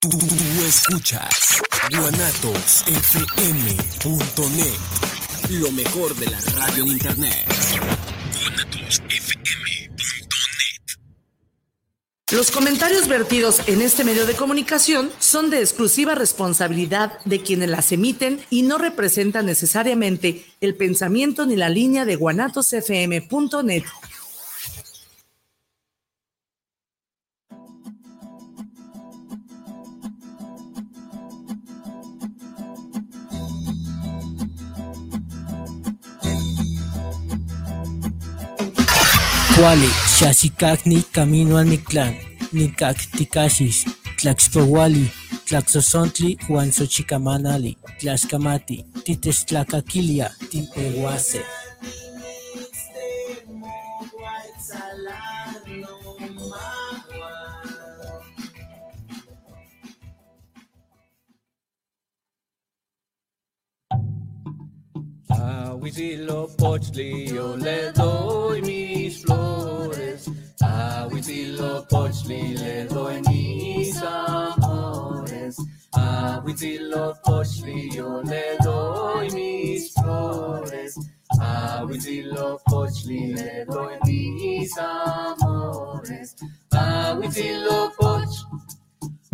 Tú, escuchas guanatosfm.net, lo mejor de la radio en internet. guanatosfm.net. Los comentarios vertidos en este medio de comunicación son de exclusiva responsabilidad de quienes las emiten y no representan necesariamente el pensamiento ni la línea de guanatosfm.net. Wali, Shashikakni, Camino al Mictlán, Nikak Tikashis, Tlaxpowali, Tlaxosontli, Juan Xochicamanali, Tlaxcamati, Tites Tlacaquilia, Timpehuase. Huitzilopochtli yo le doy mis flores. Ah, a Huitzilopochtli le doy mis amores. Ah, a Huitzilopochtli yo le doy mis flores. Ah, a Huitzilopochtli le doy mis amores. A Huitzilopoch,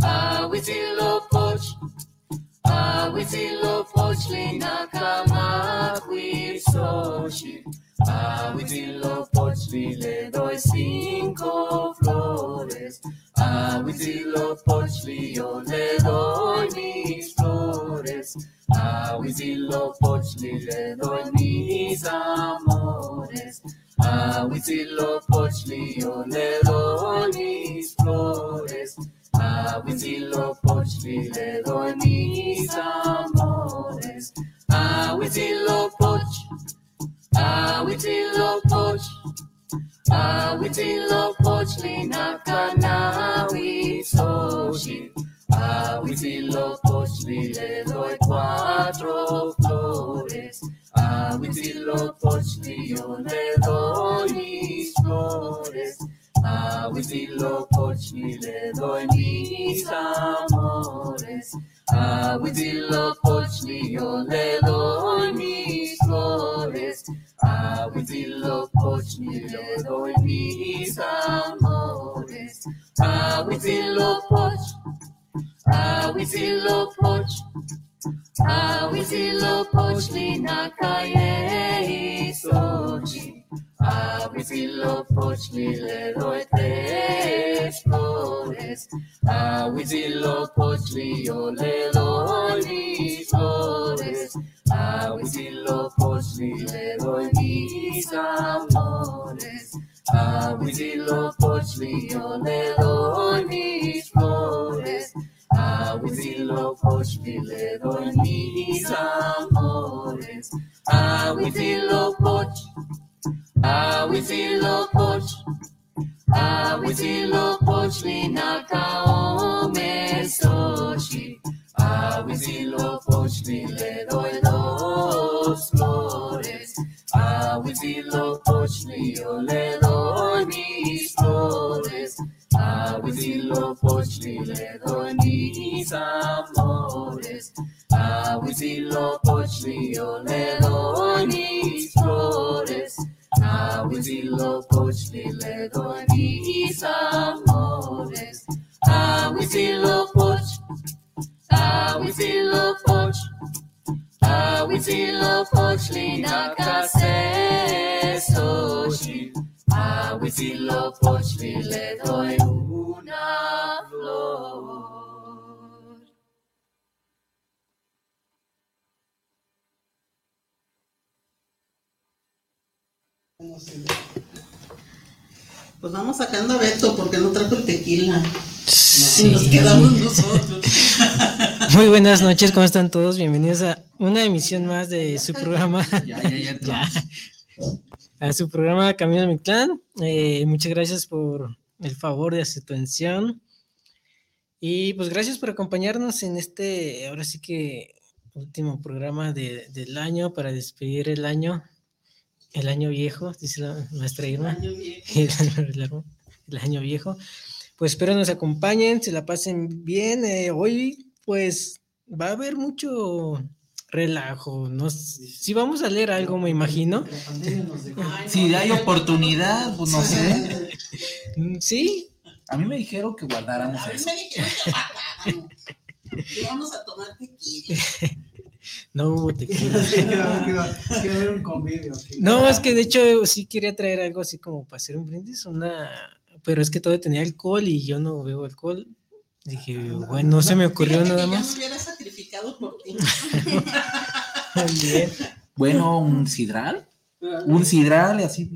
a Huitzilopoch. Awitilo na kama soshi. Awitilo pochli le doy cinco flores. Awitilo pochli yo le doy mis flores. Awitilo pochli le doy mis amores. Awitilo pochli yo le doy mis flores. A Huitzilopochtli le doy mis amores. A Huitzilopoch, a Huitzilopoch, a Huitzilopochtli nakanawi soshi. A Huitzilopochtli le doy cuatro flores. A Huitzilopochtli yo le doy mis flores. A Huitzilopochtli le doy mis amores. A Huitzilopochtli yo le doy mis flores. A Huitzilopochtli le doy mis amores. A Huitzilopoch, a Huitzilopoch, a Huitzilopochtli nakaye isochi. A Huitzilopochtli le doy tres flores. A Huitzilopochtli yo le doy mis flores. A Huitzilopochtli le doy mis amores. A Huitzilopochtli yo le doy mis flores. A Huitzilopochtli le doy mis amores. A Huitzilopochtli Awitzilopoch, Awitzilopochtli nakaome soshi. Awitzilopochtli le doy dos flores. Awitzilopochtli yo le doy mis flores. Awitzilopochtli le doy mis le doy una flor. Pues vamos sacando a Beto porque no trajo el tequila. Y nos quedamos nosotros. Muy buenas noches, ¿cómo están todos? Bienvenidos a una emisión más de su programa. Ya, ya, ya. Ya. A su programa Camino de mi clan. Eh, muchas gracias por el favor de su atención. Y pues gracias por acompañarnos en este, ahora sí que último programa de- del año para despedir el año, el año viejo, dice la maestra Irma. Viejo. el, año largo, el año viejo. pues espero nos acompañen, se la pasen bien. Eh, hoy, pues, va a haber mucho relajo. No, si vamos a leer algo, me imagino. Si hay oportunidad, pues no sé. Mm, Sí, A mí me dijeron que guardáramos A mí eso. me dijeron que guardáramos. Y vamos a tomar tequila. no hubo tequila. Quiero ver un convivio. aquí. No, es que de hecho sí quería traer algo así como para hacer un brindis, una, pero es que todo tenía alcohol y yo no bebo alcohol. Dije, bueno, no se me ocurrió nada Yo más. me hubiera sacrificado por. Bien. Bueno, un sidral. Un sidral y así.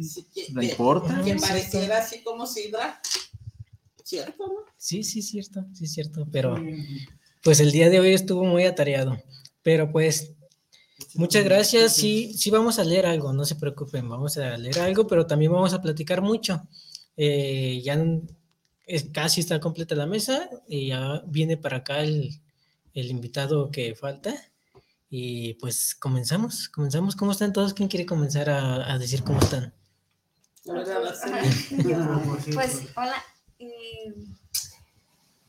¿No importa? Que pareciera así como sidra. ¿Cierto, no? Sí, sí, cierto, sí, cierto, pero pues el día de hoy estuvo muy atareado. Pero pues, muchas gracias. Sí, sí vamos a leer algo, no se preocupen, vamos a leer algo, pero también vamos a platicar mucho. Eh, ya es- casi está completa la mesa y ya viene para acá el, el invitado que falta. Y pues comenzamos, comenzamos. ¿Cómo están todos? ¿Quién quiere comenzar a, a decir cómo están? Ah, Pues, hola. eh,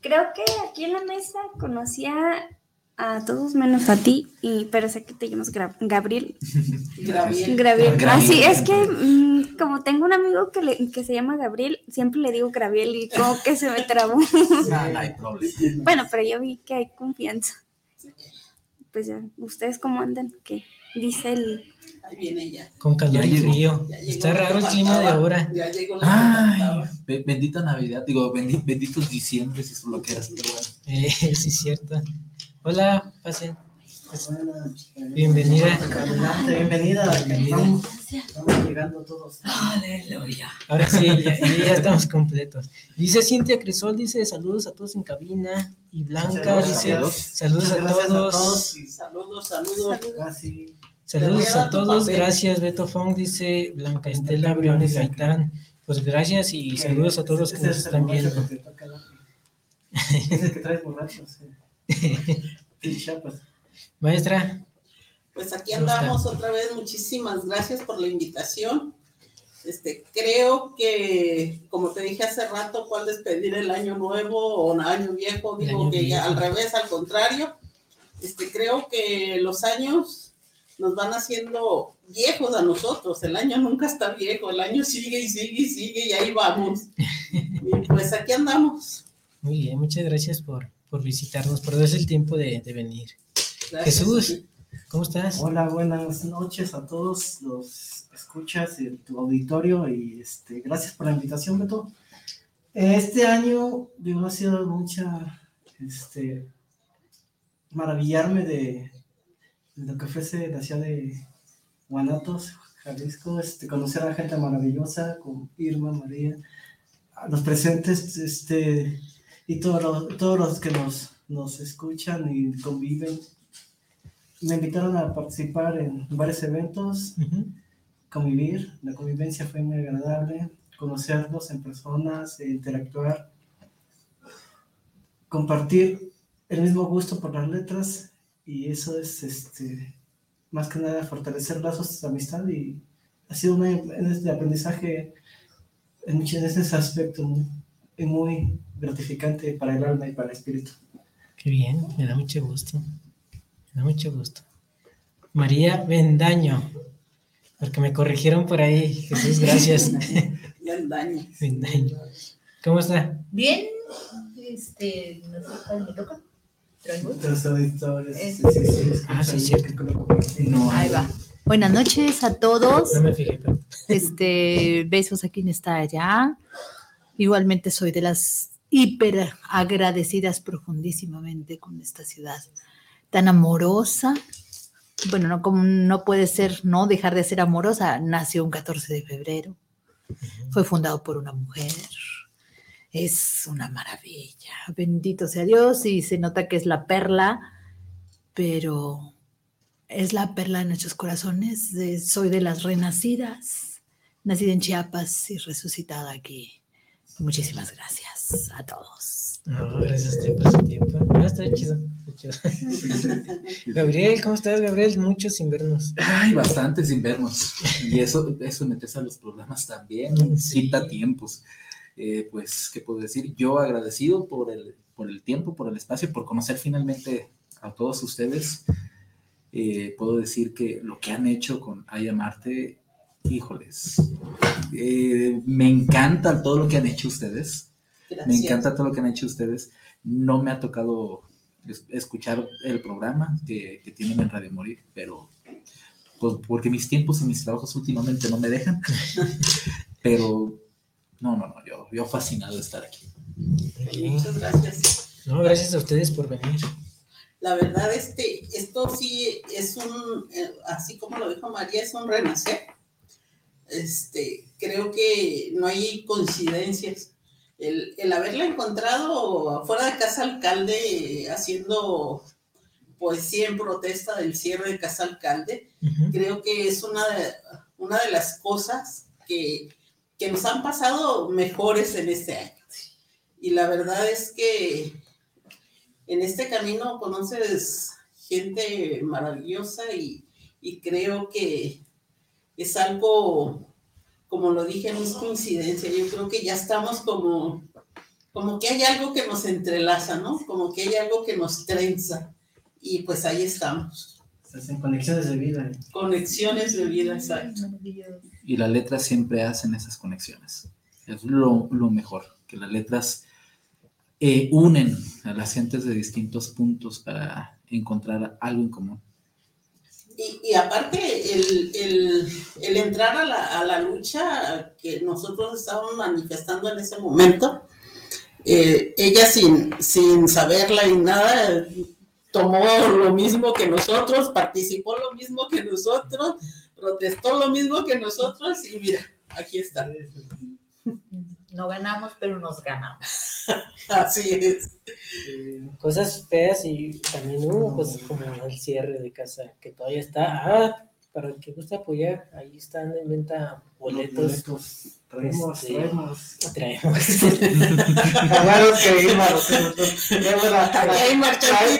creo que aquí en la mesa conocía a todos menos a ti, y, pero sé que te llamas Gra- Gabriel. Gabriel. Gabriel. Gabriel. Ah, sí, es que mm, como tengo un amigo que, le- que se llama Gabriel, siempre le digo Gabriel y como que se me trabó. No, no hay problema. bueno, pero yo vi que hay confianza. Pues ya, ¿ustedes cómo andan? ¿Qué dice el... Ahí viene ya. Con calor y frío. Está raro el clima de ahora. Ya llegó la Ay, bendita Navidad. Digo, bendi- benditos diciembre, si es lo que eras. pero bueno. Eh, sí, es cierto. Hola, pasen. Buenas, Bienvenida. Adelante, bienvenida. Estamos, estamos llegando todos. Ahora sí, ya, ya estamos completos. Dice Cintia Crisol, dice saludos a todos en cabina. Y Blanca dice saludos a todos. y Saludos, saludos. casi Saludos a todos. Gracias, Beto Fong, dice Blanca Estela Briones Gaitán. Pues gracias y saludos a todos los que nos están viendo. que te toca dar. Es el que traes borracho, sí. Chiapas. Maestra, Pues aquí andamos otra vez. Muchísimas gracias por la invitación. Este, creo que, como te dije hace rato, cuál despedir el año nuevo o año viejo, digo año que ya viejo. al revés, al contrario. Este, creo que los años nos van haciendo viejos a nosotros. El año nunca está viejo, el año sigue y sigue y sigue y ahí vamos. Y pues aquí andamos. muy bien, muchas gracias por, por visitarnos, por darse el tiempo de, de venir. Gracias. Jesús, ¿cómo estás? Hola, buenas noches a todos los escuchas de tu auditorio y este, gracias por la invitación, Beto. Este año, digo, ha sido mucha, este, maravillarme de, de lo que ofrece la ciudad de Guanatos, Jalisco, este, conocer a gente maravillosa, con Irma, María, a los presentes, este, y todos los, todos los que nos, nos escuchan y conviven me invitaron a participar en varios eventos, convivir. La convivencia fue muy agradable, conocerlos en personas, e interactuar, compartir el mismo gusto por las letras y eso es este, más que nada fortalecer lazos de amistad y ha sido un aprendizaje en ese aspecto muy, muy gratificante para el alma y para el espíritu. Qué bien, me da mucho gusto. Me da mucho gusto. María Bendaño, porque me corrigieron por ahí. Jesús, gracias. Ya el daño. Bendaño. ¿Cómo está? Bien, este, no sé cuál me toca. Traigo. Los auditores, sí, sí, sí, Ah, sí, cierto. No, Ahí va. Buenas noches a todos. No me fijé, pero Este, besos a quien está allá. Igualmente soy de las hiper agradecidas profundísimamente con esta ciudad tan amorosa. Bueno, no como no puede ser, no dejar de ser amorosa. Nació un 14 de febrero. Fue fundado por una mujer. Es una maravilla. Bendito sea Dios y se nota que es la perla, pero es la perla de nuestros corazones. soy de las renacidas, nacida en Chiapas y resucitada aquí. Muchísimas gracias a todos. no, gracias a usted por su tiempo. No, está chido. está chido. Gabriel, ¿cómo estás, Gabriel? Mucho sin vernos. Ay, bastante sin vernos. Y eso, eso metes a los programas también. Sí. Quita tiempos. Eh, pues, ¿qué puedo decir? Yo agradecido por el, por el tiempo, por el espacio, por conocer finalmente a todos ustedes. Eh, puedo decir que lo que han hecho con Aya Marte, híjoles, eh, me encanta todo lo que han hecho ustedes. Me Gracias. encanta todo lo que han hecho ustedes. No me ha tocado es- escuchar el programa que, que tienen en Radio Morir, pero pues, porque mis tiempos y mis trabajos últimamente no me dejan. pero no, no, no, yo, yo fascinado de estar aquí. Muchas gracias. No, gracias a ustedes por venir. La verdad, este, esto sí es un, eh, así como lo dijo María, es un renacer. Este, creo que no hay coincidencias. El, el haberla encontrado fuera de casa alcalde haciendo poesía en protesta del cierre de casa alcalde, creo que es una de, una de las cosas que, que nos han pasado mejores en este año. Y la verdad es que en este camino conoces gente maravillosa y, y creo que es algo, como lo dije, no es coincidencia. Yo creo que ya estamos como, como que hay algo que nos entrelaza, ¿no? Como que hay algo que nos trenza. Y pues ahí estamos. Hacen conexiones de vida. Conexiones de vida, exacto. Y las letras siempre hacen esas conexiones. Es lo, lo mejor, que las letras eh, unen a las gentes de distintos puntos para encontrar algo en común. Y, aparte, el, el- el entrar a la, a la lucha que nosotros estábamos manifestando en ese momento, eh, ella sin, sin saberla y nada, tomó lo mismo que nosotros, participó lo mismo que nosotros, protestó lo mismo que nosotros y mira, aquí está. No ganamos, pero nos ganamos. Así es. Eh, cosas feas y también hubo cosas como el cierre de casa que todavía está. Ah, para el que guste apoyar, ahí están en venta boletos. Boletos. Traemos, Este, traemos. Traemos. Claro que traemos- pásele,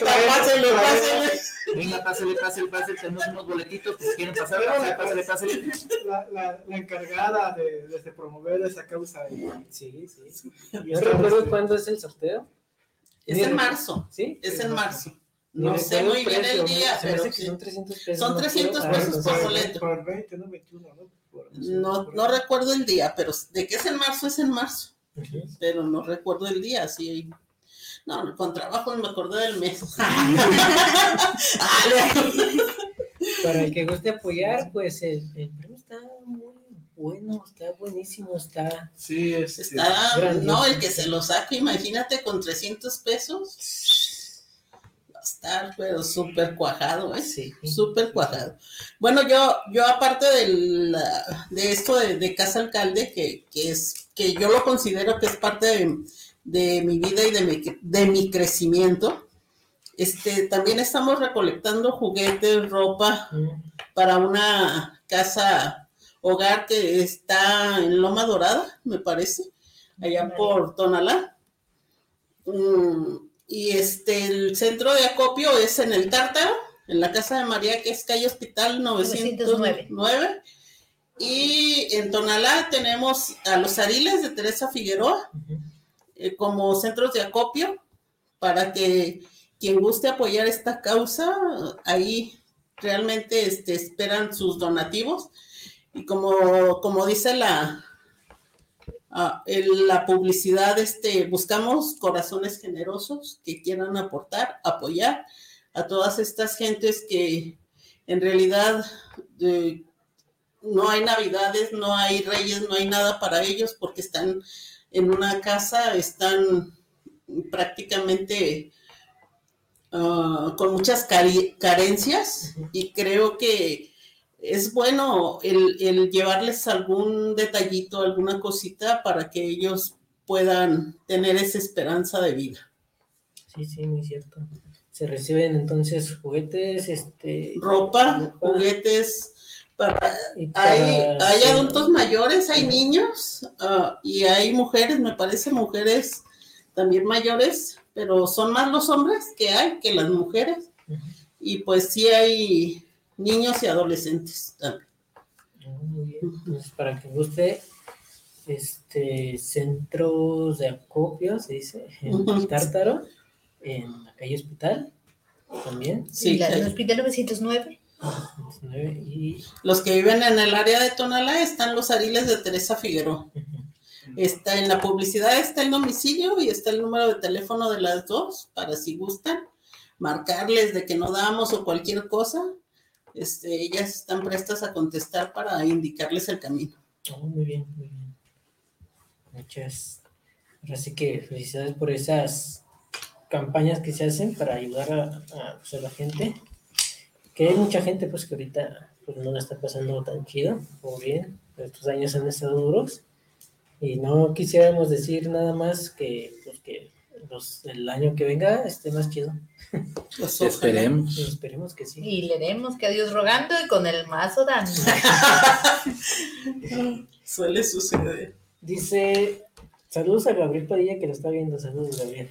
traemos- pásele. Venga, pásale, pásale, pásale, tenemos unos boletitos, pues quieren pasar, pásale, pásale, pásale. La, la, la encargada de, de, de promover esa causa. Y, Sí, sí. y Yo recuerdo este, cuándo es el sorteo. Es en marzo, ¿Sí? es en marzo. No sé muy bien el día, se pero sí. son 300 pesos. Son no 300 quiero- pesos por boleto. Por 20, no 21, ¿no? Por- No, por- no recuerdo el día, pero de que es en marzo, es en marzo. Pero no recuerdo el día, sí. No, con trabajo me acordé del mes. Para el que guste apoyar, pues el, el premio está muy bueno, está buenísimo, está. Sí, este, Está, no, el que se lo saque, imagínate, con 300 pesos. Estar, pero súper cuajado, ¿eh? Sí. Súper cuadrado. Bueno, yo, yo aparte del, de esto de, de Casa Alcalde, que, que es, que yo lo considero que es parte de, de mi vida y de mi, de mi crecimiento, este, también estamos recolectando juguetes, ropa Mm, para una casa hogar que está en Loma Dorada, me parece, allá por Tonalá. Mm, y este, el centro de acopio es en el Tártaro, en la casa de María, que es calle Hospital 909. 909. Y en Tonalá tenemos a los Ariles de Teresa Figueroa eh, como centros de acopio para que quien guste apoyar esta causa, ahí realmente este, esperan sus donativos. Y como, como dice la, el- la publicidad, este, buscamos corazones generosos que quieran aportar, apoyar a todas estas gentes que en realidad eh, no hay navidades, no hay reyes, no hay nada para ellos porque están en una casa, están prácticamente ah, con muchas carencias. Y creo que es bueno el, el llevarles algún detallito, alguna cosita para que ellos puedan tener esa esperanza de vida. Sí, sí, muy cierto. Se reciben entonces juguetes, este. Ropa, ropa, juguetes, para, hay, hay adultos mayores, hay niños ah, y hay mujeres, me parece mujeres también mayores, pero son más los hombres que hay que las mujeres. Y pues sí hay niños y adolescentes también. Ah, Muy bien. Entonces, para que guste, este, centros de acopio, se dice, en. Tártaro, en la calle Hospital, también. Sí, la, el Hospital 909. 19, y Los que viven en el área de Tonalá están los ariles de Teresa Figueroa. Está en la publicidad, está el domicilio y está el número de teléfono de las dos para si gustan marcarles de que no damos o cualquier cosa. Este, ellas están prestas a contestar para indicarles el camino. Oh, muy bien, muy bien. Muchas. Ahora sí que felicidades por esas campañas que se hacen para ayudar a, a, pues, a la gente. Que hay mucha gente pues que ahorita pues, no la está pasando tan chido o bien. Estos años han estado duros. Y no quisiéramos decir nada más que, pues, que los, el año que venga esté más chido. Pues, ojalá. Esperemos. Esperemos que sí. Y leeremos que a Dios rogando y con el mazo dando. Suele suceder. Dice, saludos a Gabriel Padilla que lo está viendo. Saludos, Gabriel.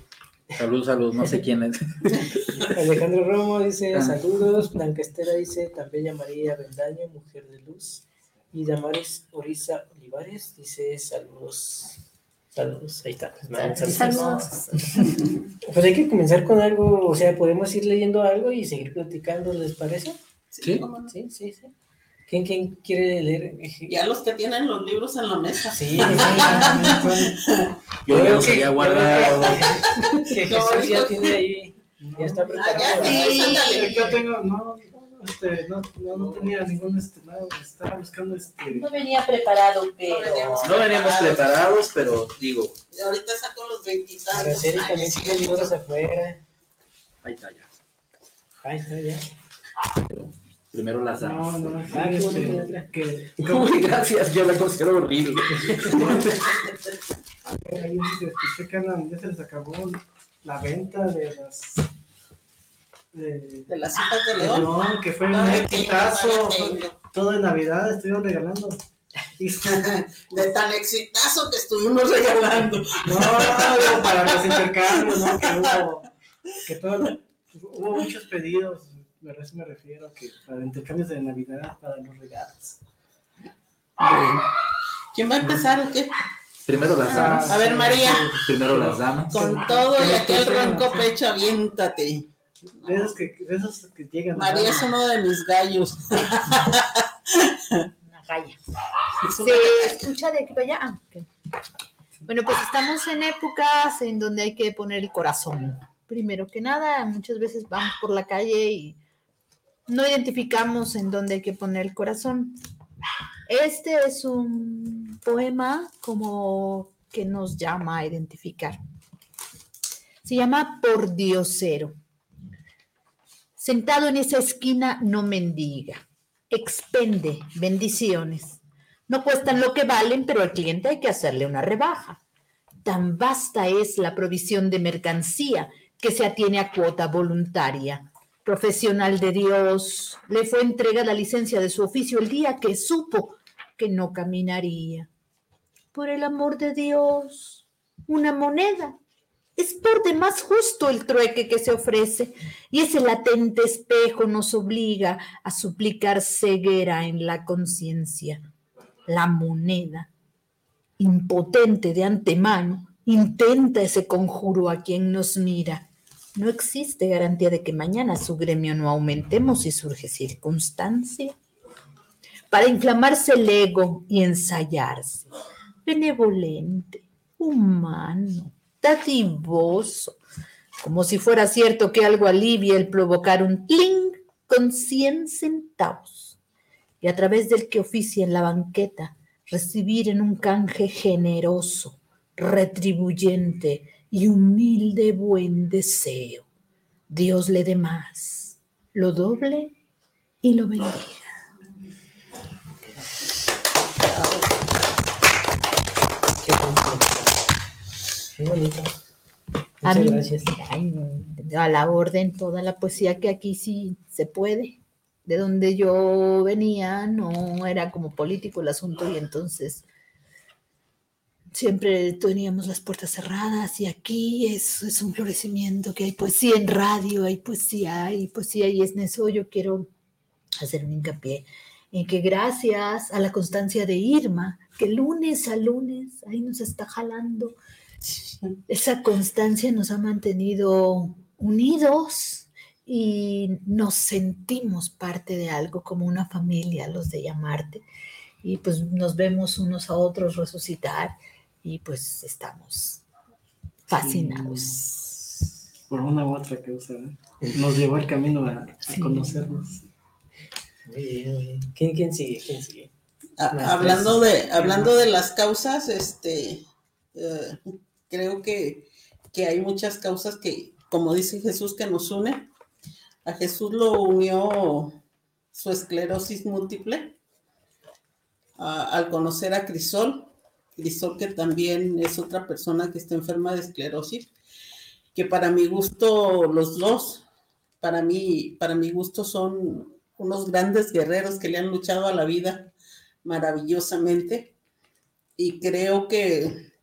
Salud, salud, no sé quién es. Alejandro Romo dice Ah. saludos, Blanca Estela dice también María Bendaño, mujer de luz, y Damaris Oriza Olivares dice saludos, saludos, ahí está. pues, saludos. Saludos. Pues hay que comenzar con algo, o sea, podemos ir leyendo algo y seguir platicando, ¿les parece? Sí. ¿cómo no? Sí, sí, sí. ¿Quién, quién quiere leer? Ya los que tienen los libros en la mesa. Sí, sí, sí. Yo ya veo los había yo guardado. que- Jesús ya tiene ahí, ya está preparado. ya, Sí, yo tengo, no, este, no, no, no tenía ningún, este, nada, estaba buscando, este, No venía preparado, pero. No veníamos preparados, pero digo, Y ahorita saco los Pero veintitantos. Seri también tiene libros afuera. ahí está ya. Ahí está ya. Primero las no, no, sí, Ah, este, bonita letra. que, Uy, gracias, yo la considero horrible. Ahí este, escuché que ya se les acabó la venta de las de, De las hijas de León. León, que fue un Ay, exitazo, todo de Navidad estuvieron regalando. De tan exitazo que estuvimos regalando. No, no, para los intercambios, ¿no? Que hubo, que todo, hubo muchos pedidos, a eso me refiero, que para intercambios de Navidad, para los regalos. ¿Quién va a empezar o qué? Primero las damas. A ver, María. Primero las damas. Con todo y aquel ronco pecho, aviéntate. De esos que, de esos que llegan. María es uno de mis gallos. Una galla. ¿Se escucha de aquí para allá? Ah. Bueno, pues estamos en épocas en donde hay que poner el corazón. Primero que nada, muchas veces vamos por la calle y no identificamos en dónde hay que poner el corazón. Este es un poema como que nos llama a identificar. Se llama Por Diosero. Sentado en esa esquina no mendiga, expende bendiciones. No cuestan lo que valen, pero al cliente hay que hacerle una rebaja. Tan vasta es la provisión de mercancía que se atiene a cuota voluntaria. Profesional de Dios, le fue entregada la licencia de su oficio el día que supo que no caminaría. Por el amor de Dios, una moneda. Es por demás justo el trueque que se ofrece y ese latente espejo nos obliga a suplicar ceguera en la conciencia. La moneda, impotente de antemano, intenta ese conjuro a quien nos mira. No existe garantía de que mañana su gremio no aumentemos si surge circunstancia. Para inflamarse el ego y ensayarse, benevolente, humano, dadivoso, como si fuera cierto que algo alivia el provocar un tling con 100 centavos y a través del que oficia en la banqueta recibir en un canje generoso, retribuyente y humilde buen deseo. Dios le dé más, lo doble y lo bendiga. Qué bonito. Bonito. A Muchas mí- gracias. ay, a la orden toda la poesía que aquí sí se puede. De donde yo venía no era como político el asunto y entonces siempre teníamos las puertas cerradas y aquí es, es un florecimiento que hay poesía en radio, hay poesía, hay poesía y es en eso yo quiero hacer un hincapié en que gracias a la constancia de Irma que lunes a lunes ahí nos está jalando. Esa constancia nos ha mantenido unidos y nos sentimos parte de algo como una familia, los de llamarte. Y pues nos vemos unos a otros resucitar y pues estamos fascinados. Por una u otra causa, ¿no? nos llevó el camino a, a Sí. conocernos. Muy bien, muy bien. ¿Quién, quién sigue? ¿Quién sigue? Hablando de, hablando de las causas, este, eh, creo que, que hay muchas causas que, como dice Jesús, que nos unen. A Jesús lo unió su esclerosis múltiple al conocer a Crisol, Crisol que también es otra persona que está enferma de esclerosis, que para mi gusto los dos, para mí, para mi gusto son unos grandes guerreros que le han luchado a la vida maravillosamente y creo que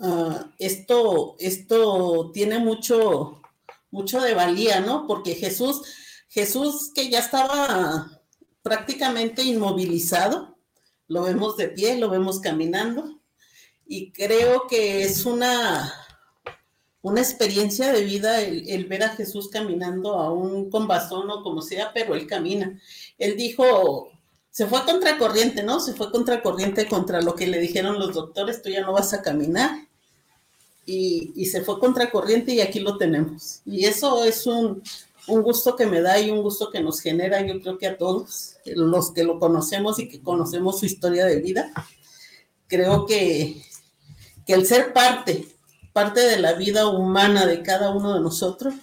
ah, esto, esto tiene mucho, mucho de valía, ¿no? Porque Jesús, Jesús que ya estaba prácticamente inmovilizado, lo vemos de pie, lo vemos caminando y creo que es una, una experiencia de vida el, ver a Jesús caminando aún con bastón o como sea, pero él camina. Él dijo, se fue a contracorriente, ¿no? Se fue contracorriente contra lo que le dijeron los doctores, tú ya no vas a caminar. Y, se fue contracorriente y aquí lo tenemos. Y eso es un, un gusto que me da y un gusto que nos genera, yo creo que a todos, los que lo conocemos y que conocemos su historia de vida. Creo que, que el ser parte, parte de la vida humana de cada uno de nosotros,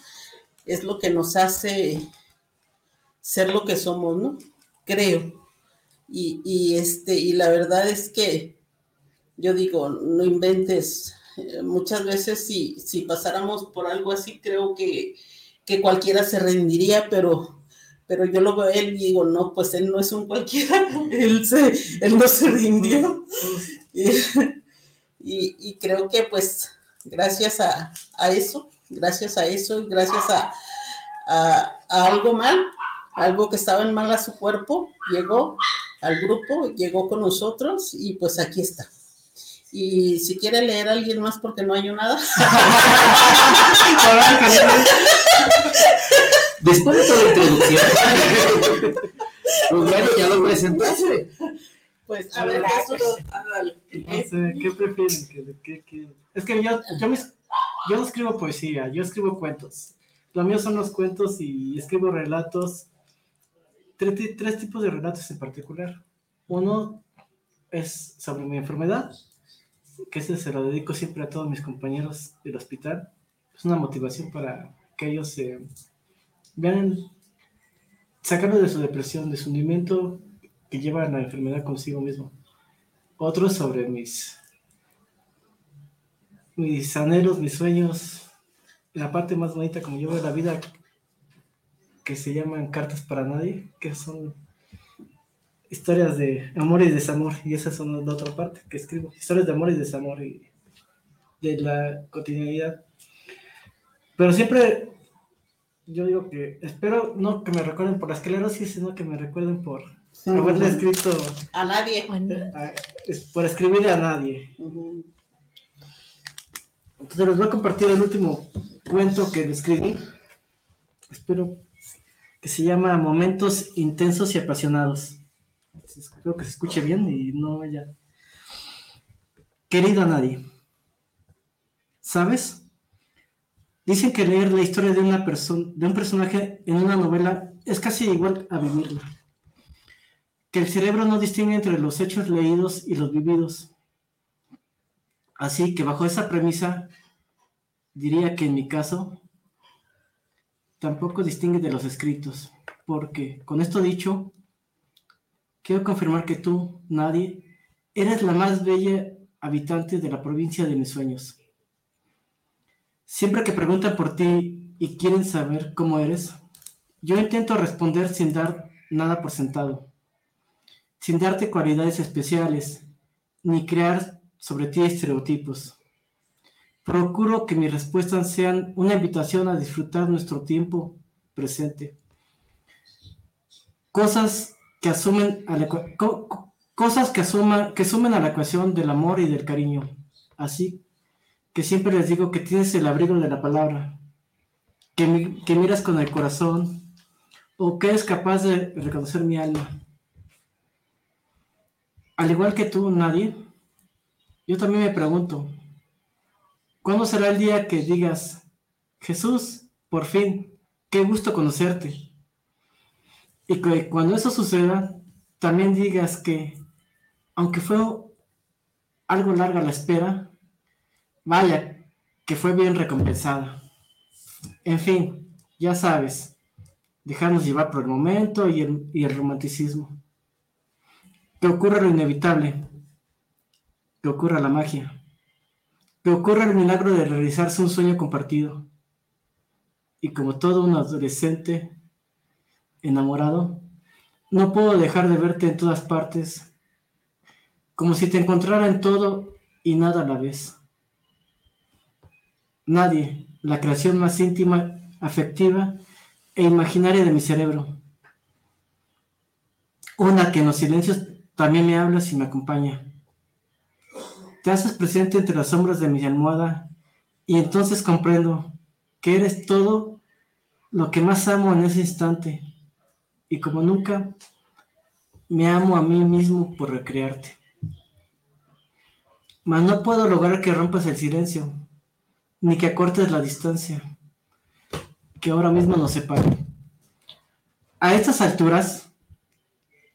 es lo que nos hace ser lo que somos, ¿no? Creo. Y, y, este, y la verdad es que yo digo, no inventes. Eh, Muchas veces si, si pasáramos por algo así, creo que, que cualquiera se rendiría, pero, pero yo lo veo él y digo, no, pues él no es un cualquiera, él, se, él no se rindió. Y, y, y creo que pues gracias a, a, eso, gracias a eso, gracias a, a, a algo mal, algo que estaba en mal a su cuerpo, llegó al grupo, llegó con nosotros y pues aquí está. Y si quiere leer a alguien más porque no hay nada. Después de toda la introducción, pues bueno, ya lo presentaste. Pues a ver, ¿qué prefieren? ¿Qué, qué- qué? Es que yo, yo, me- yo no escribo poesía, yo escribo cuentos. Lo mío son los cuentos y escribo relatos, tres, tres tipos de relatos en particular. Uno es sobre mi enfermedad, que ese se lo dedico siempre a todos mis compañeros del hospital. Es una motivación para que ellos se vean, sacarlo de su depresión, de su hundimiento que lleva la enfermedad consigo mismo. Otro sobre mis, mis anhelos, mis sueños, la parte más bonita como yo veo la vida, que se llaman Cartas para Nadie, que son historias de amor y desamor, y esas son la otra parte que escribo, historias de amor y desamor y de la cotidianidad. Pero siempre yo digo que espero no que me recuerden por la esclerosis, sino que me recuerden por haberle escrito, A nadie. a- es- por escribirle a nadie. Entonces les voy a compartir el último cuento que escribí. Espero que se llama Momentos Intensos y Apasionados. Espero que se escuche bien y no haya. Querido nadie. ¿Sabes? Dicen que leer la historia de una persona, de un personaje en una novela es casi igual a vivirla. Que el cerebro no distingue entre los hechos leídos y los vividos. Así que bajo esa premisa, diría que en mi caso, tampoco distingue de los escritos, porque con esto dicho, quiero confirmar que tú, nadie, eres la más bella habitante de la provincia de mis sueños. Siempre que preguntan por ti y quieren saber cómo eres, yo intento responder sin dar nada por sentado, sin darte cualidades especiales, ni crear sobre ti estereotipos. Procuro que mis respuestas sean una invitación a disfrutar nuestro tiempo presente. Cosas asumen, co- co- cosas que, asuma, que sumen a la ecuación del amor y del cariño. Así que siempre les digo que tienes el abrigo de la palabra, que, que miras con el corazón o que eres capaz de reconocer mi alma. Al igual que tú, nadie, yo también me pregunto, ¿cuándo será el día que digas, Jesús, por fin, qué gusto conocerte? Y que cuando eso suceda, también digas que, aunque fue algo larga la espera, vaya, que fue bien recompensada. En fin, ya sabes, dejarnos llevar por el momento y el, y el romanticismo. Que ocurra lo inevitable, que ocurra la magia, que ocurra el milagro de realizarse un sueño compartido. Y como todo un adolescente enamorado, no puedo dejar de verte en todas partes, como si te encontrara en todo y nada a la vez. Nadie, la creación más íntima, afectiva e imaginaria de mi cerebro. Una que en los silencios también me hablas y me acompaña. Te haces presente entre las sombras de mi almohada y entonces comprendo que eres todo lo que más amo en ese instante y como nunca me amo a mí mismo por recrearte. Mas no puedo lograr que rompas el silencio, ni que acortes la distancia que ahora mismo nos separa. A estas alturas,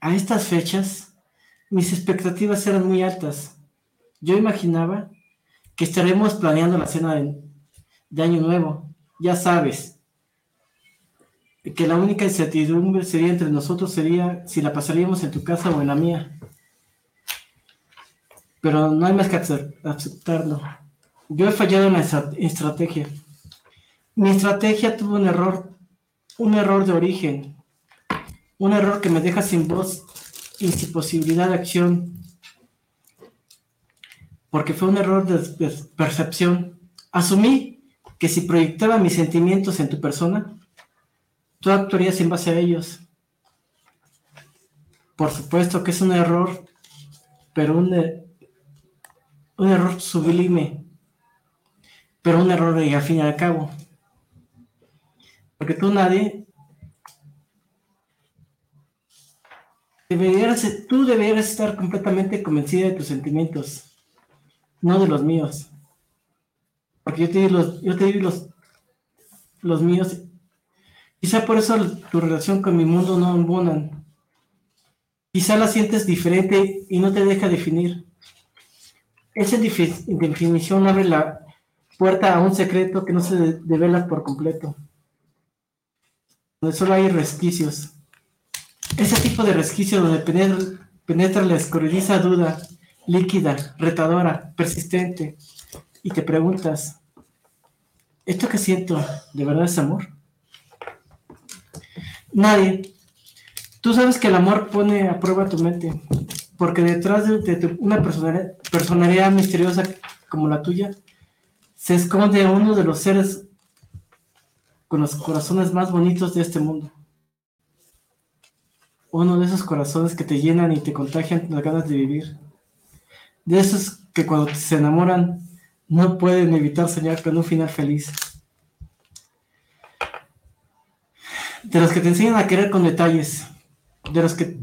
a estas fechas, mis expectativas eran muy altas. Yo imaginaba que estaremos planeando la cena de, de Año Nuevo, ya sabes, que la única incertidumbre sería entre nosotros sería si la pasaríamos en tu casa o en la mía. Pero no hay más que ace- aceptarlo. Yo he fallado en la estra- estrategia. Mi estrategia tuvo un error, un error de origen, un error que me deja sin voz y sin posibilidad de acción, porque fue un error de percepción. Asumí que si proyectaba mis sentimientos en tu persona, tú actuarías en base a ellos. Por supuesto que es un error, pero un, e- un error sublime, pero un error y al fin y al cabo. Porque tú nadie deberías, tú deberías estar completamente convencida de tus sentimientos, no de los míos. Porque yo te di los, yo te di los, los míos. Quizá por eso tu relación con mi mundo no embonan. Quizá la sientes diferente y no te deja definir. Esa definición abre la puerta a un secreto que no se de- devela por completo. Donde solo hay resquicios. Ese tipo de resquicio donde penetra, penetra la escurridiza duda, líquida, retadora, persistente, y te preguntas, ¿esto que siento de verdad es amor? Nadie. Tú sabes que el amor pone a prueba tu mente, porque detrás de, tu- una personalidad, personalidad misteriosa como la tuya, se esconde uno de los seres con los corazones más bonitos de este mundo. Uno de esos corazones que te llenan y te contagian las ganas de vivir. De esos que cuando se enamoran no pueden evitar soñar con un final feliz. De los que te enseñan a querer con detalles. De los que,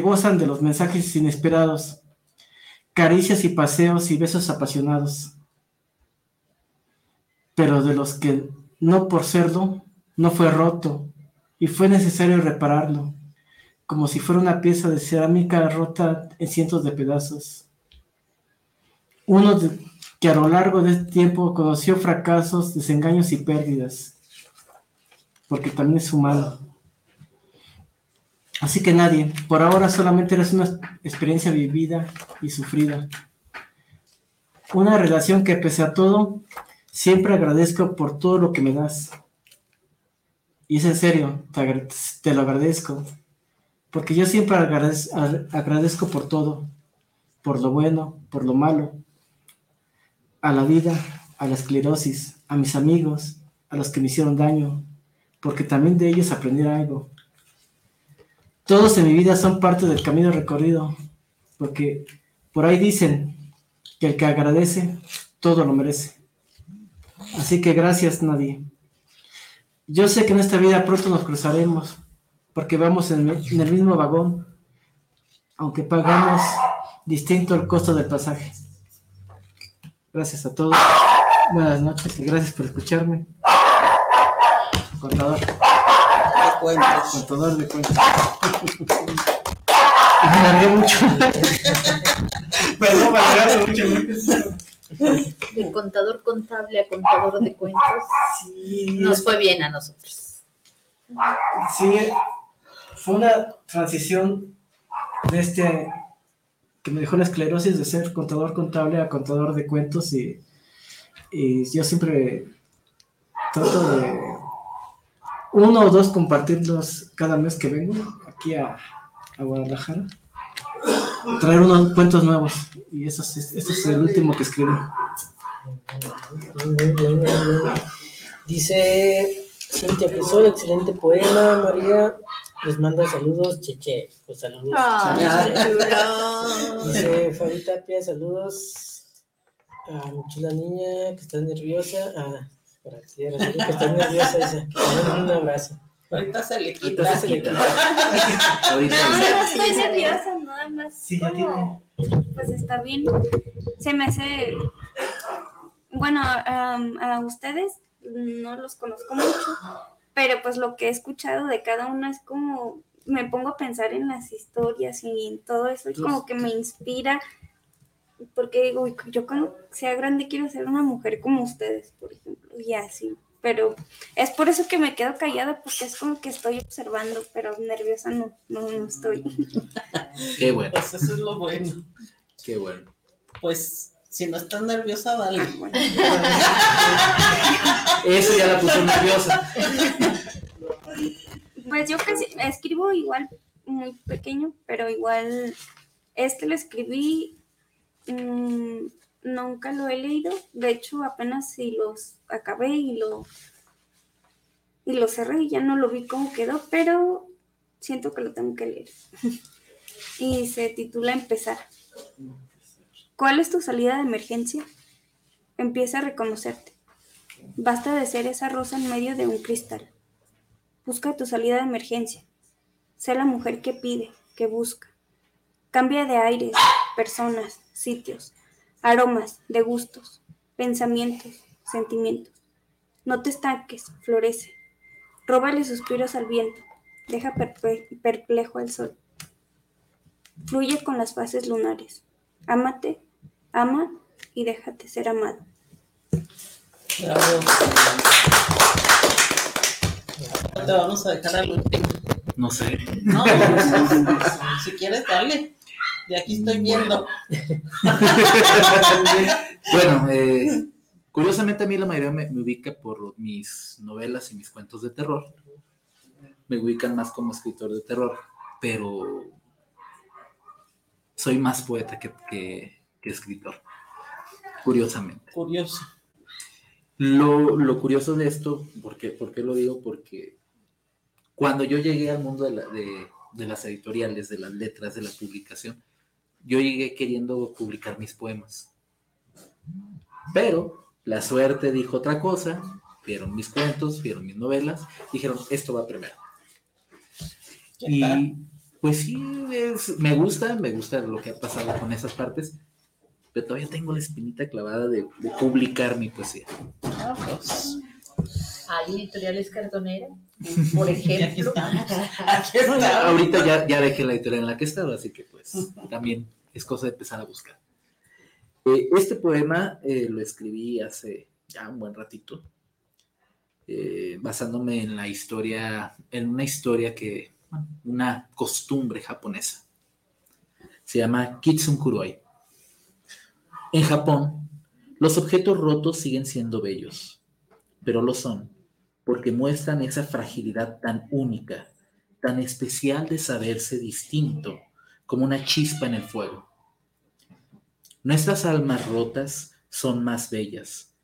gozan de los mensajes inesperados. Caricias y paseos y besos apasionados. Pero de los que no por serlo, no fue roto y fue necesario repararlo, como si fuera una pieza de cerámica rota en cientos de pedazos. Uno que a lo largo de este tiempo conoció fracasos, desengaños y pérdidas, porque también es humano. Así que nadie, por ahora solamente eres una experiencia vivida y sufrida. Una relación que pese a todo, siempre agradezco por todo lo que me das. Y es en serio, te, lo agradezco. Porque yo siempre agradezco por todo. Por lo bueno, por lo malo. A la vida, a la esclerosis, a mis amigos, a los que me hicieron daño. Porque también de ellos aprendí algo. Todos en mi vida son parte del camino recorrido. porque por ahí dicen que el que agradece, todo lo merece. Así que gracias, nadie. Yo sé que en esta vida pronto nos cruzaremos, porque vamos en, en el mismo vagón, aunque pagamos distinto el costo del pasaje. Gracias a todos. Buenas noches y gracias por escucharme. Contador. De cuentos. Contador de cuentos. Y me alargué mucho. Perdón, me alargué mucho. De contador contable a contador de cuentos. Sí, Nos fue bien a nosotros. sí, fue una transición de este que me dejó la esclerosis de ser contador contable a contador de cuentos y, y yo siempre trato de uno o dos compartirlos cada mes que vengo aquí a, a Guadalajara. Traer unos cuentos nuevos y eso es, este es el último que escribí. Dice Cintia Crisol, excelente poema, María. Les manda saludos, Cheche. Pues saludos. Chulo. Dice Fabi Tapia, saludos a mi chula niña que está nerviosa. Ah, ella refiere que está nerviosa, dice. un abrazo. Ahorita se le Ahorita quita. se le quita. Ahorita No, estoy nerviosa, nada más. Sí, ya como, Pues está bien. Se me hace. Bueno, a ustedes no los conozco mucho, pero pues lo que he escuchado de cada uno es como. Me pongo a pensar en las historias y en todo eso, y como que me inspira. Porque digo, "Uy, yo cuando sea grande quiero ser una mujer como ustedes, por ejemplo, y así. Pero es por eso que me quedo callada, porque es como que estoy observando, pero nerviosa no, no, no estoy. Qué bueno, Pues eso es lo bueno. qué bueno. Pues si no estás nerviosa, dale. Eso ya la puso nerviosa. Pues yo casi escribo igual muy pequeño, pero igual este lo escribí, mm, nunca lo he leído, de hecho apenas si los acabé y lo y lo cerré y ya no lo vi cómo quedó, pero siento que lo tengo que leer. y se titula Empezar. ¿Cuál es tu salida de emergencia? Empieza a reconocerte. Basta de ser esa rosa en medio de un cristal. Busca tu salida de emergencia. Sé la mujer que pide, que busca. Cambia de aires, personas, sitios, aromas, de gustos, pensamientos, sentimientos. No te estanques, florece. Róbale suspiros al viento. Deja perplejo al sol. Fluye con las fases lunares. Ámate, ama y déjate ser amado. Bravo. Te vamos a dejar al último. No sé. No, pues, si quieres, dale. De aquí estoy viendo. Bueno, eh, curiosamente a mí la mayoría me, me ubica por mis novelas y mis cuentos de terror. Me ubican más como escritor de terror, pero soy más poeta que, que- que escritor, curiosamente. Curioso. Lo, lo curioso de esto, ¿por qué, por qué lo digo? Porque cuando yo llegué al mundo de, la- de- de las editoriales, de las letras, de la publicación, yo llegué queriendo publicar mis poemas. Pero la suerte dijo otra cosa, vieron mis cuentos, vieron mis novelas, dijeron, esto va primero. Y pues sí, es- me gusta, me gusta lo que ha pasado con esas partes, pero todavía tengo la espinita clavada de, de publicar mi poesía. Ah, pues, Hay editoriales cartoneras, por aquí ejemplo. estamos. Aquí No, ya- estamos. ahorita ya, ya dejé la editorial en la que estaba, así que pues también es cosa de empezar a buscar. Eh, este poema eh, lo escribí hace ya un buen ratito, eh, basándome en la historia, en una historia que, bueno, una costumbre japonesa. Se llama Kitsunkuroi. En Japón, los objetos rotos siguen siendo bellos, pero lo son porque muestran esa fragilidad tan única, tan especial de saberse distinto, como una chispa en el fuego. Nuestras almas rotas son más bellas,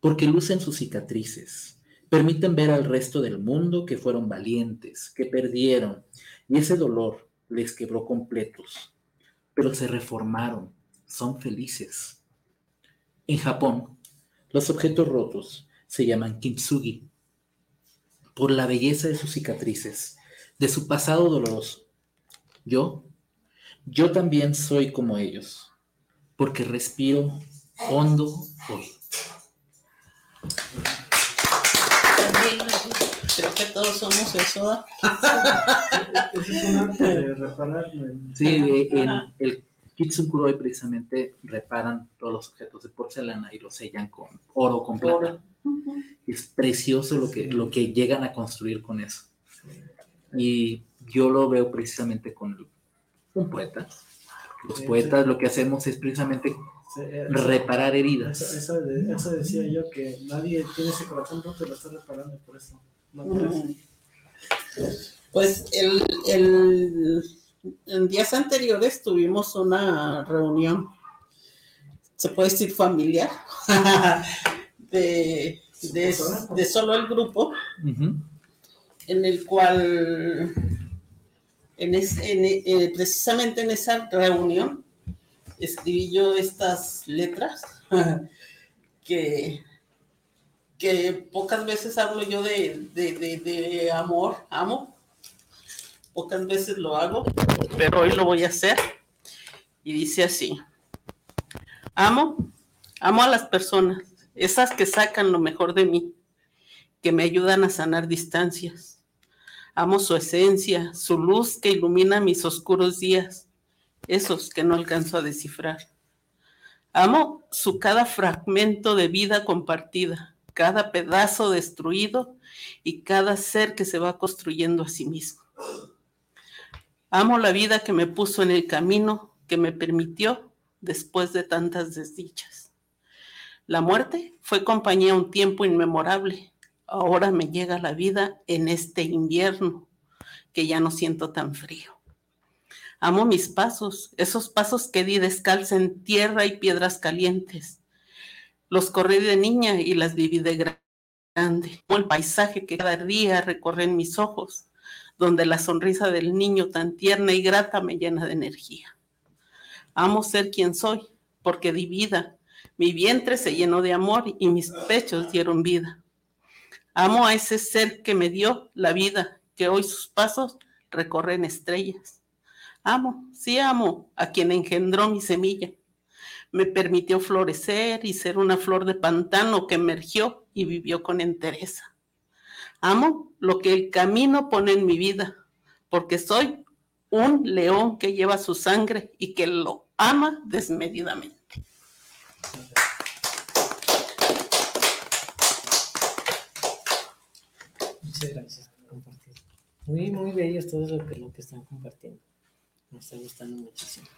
porque lucen sus cicatrices, permiten ver al resto del mundo que fueron valientes, que perdieron, y ese dolor les quebró completos. pero se reformaron, son felices. En Japón, los objetos rotos se llaman kintsugi por la belleza de sus cicatrices, de su pasado doloroso. Yo, yo también soy como ellos, porque respiro hondo hoy. Creo que todos somos eso. Ese es un arte de reparar. el- Sí, en el Kitsunkuroi precisamente reparan todos los objetos de porcelana y los sellan con oro, con plata. Es precioso lo que, lo que llegan a construir con eso. Y yo lo veo precisamente con un poeta. Los Sí, poetas sí. lo que hacemos es precisamente Sí, eh, reparar Eso, heridas. eso, de- eso decía yo, que nadie tiene ese corazón roto y lo está reparando por eso. No. Pues el, el- en días anteriores tuvimos una reunión, se puede decir familiar, de, de, de solo el grupo, en el cual, en es- en- eh, precisamente en esa reunión, escribí yo estas letras que, que pocas veces hablo yo de, de- de- de amor, amo, pocas veces lo hago, pero hoy lo voy a hacer. Y dice así, amo, amo a las personas, esas que sacan lo mejor de mí, que me ayudan a sanar distancias. Amo su esencia, su luz que ilumina mis oscuros días, esos que no alcanzo a descifrar. Amo su cada fragmento de vida compartida, cada pedazo destruido y cada ser que se va construyendo a sí mismo. Amo la vida que me puso en el camino, que me permitió después de tantas desdichas. La muerte fue compañía un tiempo inmemorable. Ahora me llega la vida en este invierno, que ya no siento tan frío. Amo mis pasos, esos pasos que di descalza en tierra y piedras calientes. Los corrí de niña y las viví de gra- grande. Como el paisaje que cada día recorre en mis ojos, donde la sonrisa del niño tan tierna y grata me llena de energía. Amo ser quien soy, porque di vida. Mi vientre se llenó de amor y mis pechos dieron vida. Amo a ese ser que me dio la vida, que hoy sus pasos recorren estrellas. Amo, sí amo a quien engendró mi semilla. Me permitió florecer y ser una flor de pantano que emergió y vivió con entereza. Amo lo que el camino pone en mi vida, porque soy un león que lleva su sangre y que lo ama desmedidamente. Muchas gracias por compartir. Muy, muy bellos todos lo que, lo que están compartiendo. Me está gustando muchísimo.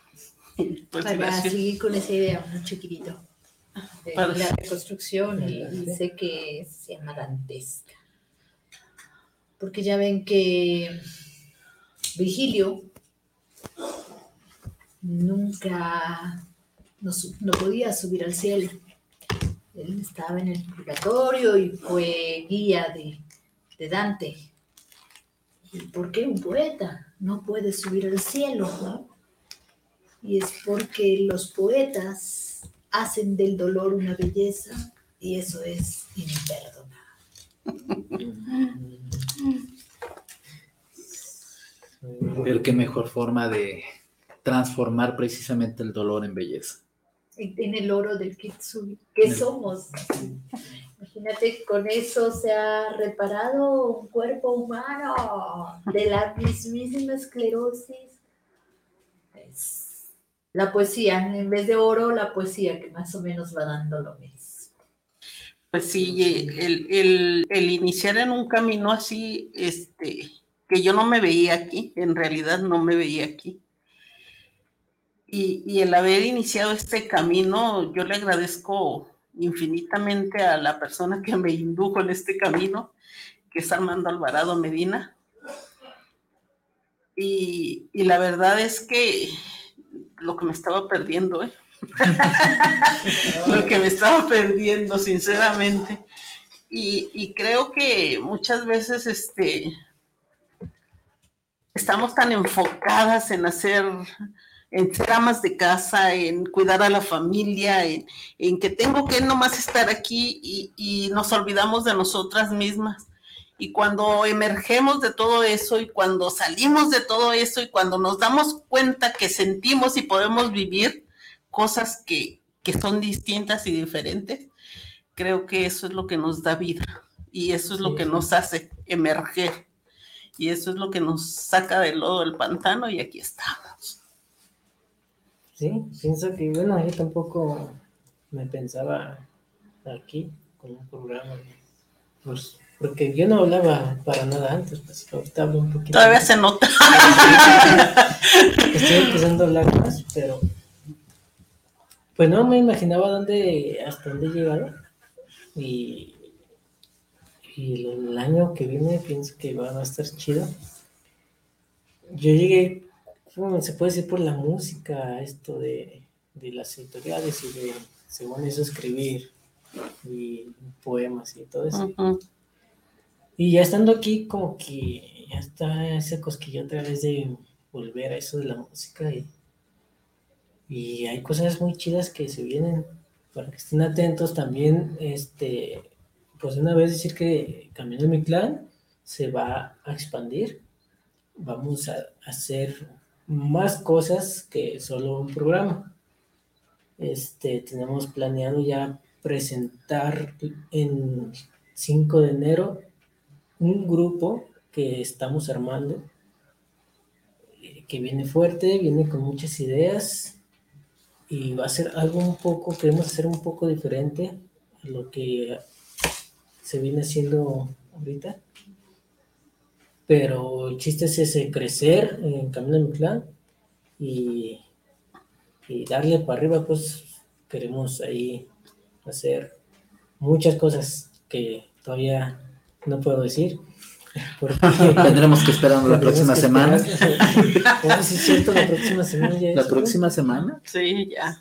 Pues Para gracias. seguir con esa idea, un chiquitito. De Para- la reconstrucción y dice que se llama dantesca. Porque ya ven que Virgilio nunca no, podía subir al cielo. Él estaba en el purgatorio y fue guía de, Dante. ¿Y por qué un poeta no puede subir al cielo? Y es porque los poetas hacen del dolor una belleza y eso es imperdonable. Pero qué mejor forma de transformar precisamente el dolor en belleza. Y en el oro del Kitsui. ¿Qué El- somos? Imagínate, con eso se ha reparado un cuerpo humano de la mismísima esclerosis. Es la poesía, en vez de oro, la poesía que más o menos va dando lo mismo. Pues sí, el, el- el iniciar en un camino así, este, que yo no me veía aquí, en realidad no me veía aquí. Y, y el haber iniciado este camino, yo le agradezco infinitamente a la persona que me indujo en este camino, que es Armando Alvarado Medina. Y, y la verdad es que lo que me estaba perdiendo, ¿eh? lo que me estaba perdiendo, sinceramente. Y, y creo que muchas veces este, estamos tan enfocadas en hacer, en ser de casa, en cuidar a la familia, en, en que tengo que nomás estar aquí y, y nos olvidamos de nosotras mismas. Y cuando emergemos de todo eso y cuando salimos de todo eso y cuando nos damos cuenta que sentimos y podemos vivir cosas que, que son distintas y diferentes, creo que eso es lo que nos da vida y eso es lo que nos hace emerger y eso es lo que nos saca del lodo del pantano y aquí estamos. Sí, pienso que, bueno, yo tampoco me pensaba aquí con un programa, pues, porque yo no hablaba para nada antes, pues ahorita hablo un poquito. Todavía se nota. Estoy empezando a hablar más, pero pues no me imaginaba dónde, hasta dónde he llegado. Y, y el año que viene pienso que va a estar chido. Yo llegué, bueno, se puede decir por la música, esto de, de las editoriales y de, según eso, escribir y poemas y todo eso. Y ya estando aquí, como que ya está ese cosquillo otra vez de volver a eso de la música y, y hay cosas muy chidas que se vienen para que estén atentos también. Este, pues una vez decir que Camino mi clan se va a expandir. Vamos a hacer más cosas que solo un programa. Este, tenemos planeado ya presentar en 5 de enero un grupo que estamos armando, eh, que viene fuerte, viene con muchas ideas y va a ser algo un poco, queremos hacer un poco diferente a lo que se viene haciendo ahorita. Pero el chiste es ese, crecer en Camino de mi clan y, y darle para arriba, pues queremos ahí hacer muchas cosas que todavía no puedo decir. Porque- Tendremos que esperar la próxima semana. esperar. Sí, es cierto, la próxima semana ya La es, próxima semana. Sí, ya.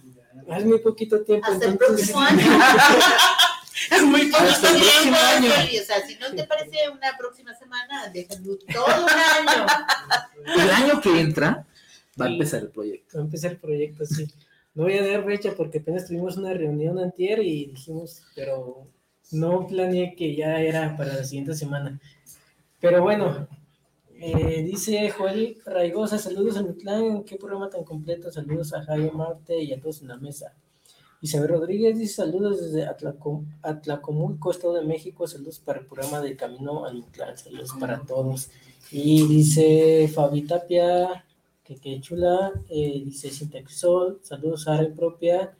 Es muy poquito tiempo. Hasta el próximo año. Es muy poquito Hasta el próximo tiempo. año. O sea, si no te parece una próxima semana, déjalo todo un año. El año que entra va a empezar el proyecto. Va a empezar el proyecto, sí. No voy a dar fecha porque apenas tuvimos una reunión antier y dijimos, pero no planeé que ya era para la siguiente semana. Pero bueno, eh, dice Joel Raigosa, saludos a mi clan, qué programa tan completo, saludos a Jaime Marte y a todos en la mesa. Isabel Rodríguez dice saludos desde Atlaco- Atlacomulco, Estado de México, saludos para el programa de Camino al Clan, saludos para todos. Y dice Fabi Tapia, que qué chula, eh, dice Sintaxol, saludos a Ara Propia,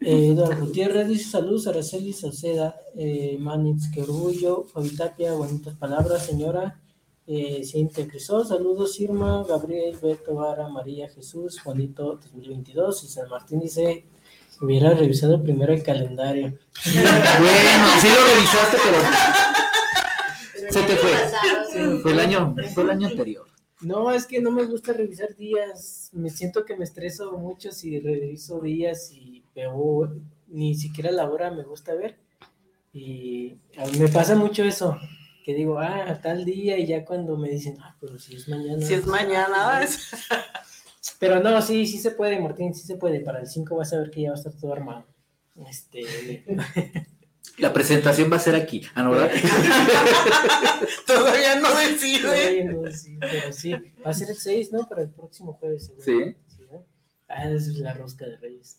eh, Eduardo Gutiérrez dice saludos a Araceli Sauceda, eh, Manix, qué orgullo, Fabi Tapia, bonitas palabras, señora, eh, Cintia Crisol, saludos Irma, Gabriel, Beto, Vara, María, Jesús, Juanito 2022, y San Martín dice, hubiera revisado primero el calendario. Bueno, sí lo revisaste, pero se te fue. Fue el año, fue el año anterior. No, es que no me gusta revisar días. Me siento que me estreso mucho si reviso días y veo ni siquiera la hora me gusta ver. Y a mí me pasa mucho eso, que digo, ah, tal día y ya cuando me dicen, ah, pero si es mañana. Si es mañana, es- Pero no, sí, sí se puede, Martín, sí se puede. Para el 5 vas a ver que ya va a estar todo armado. Este, La presentación va a ser aquí. Ah, ¿no, verdad? todavía no decide. no, sí, pero sí, va a ser el 6, ¿no? Para el próximo jueves. seguro. Sí. ¿no? Ah, esa es la rosca de Reyes.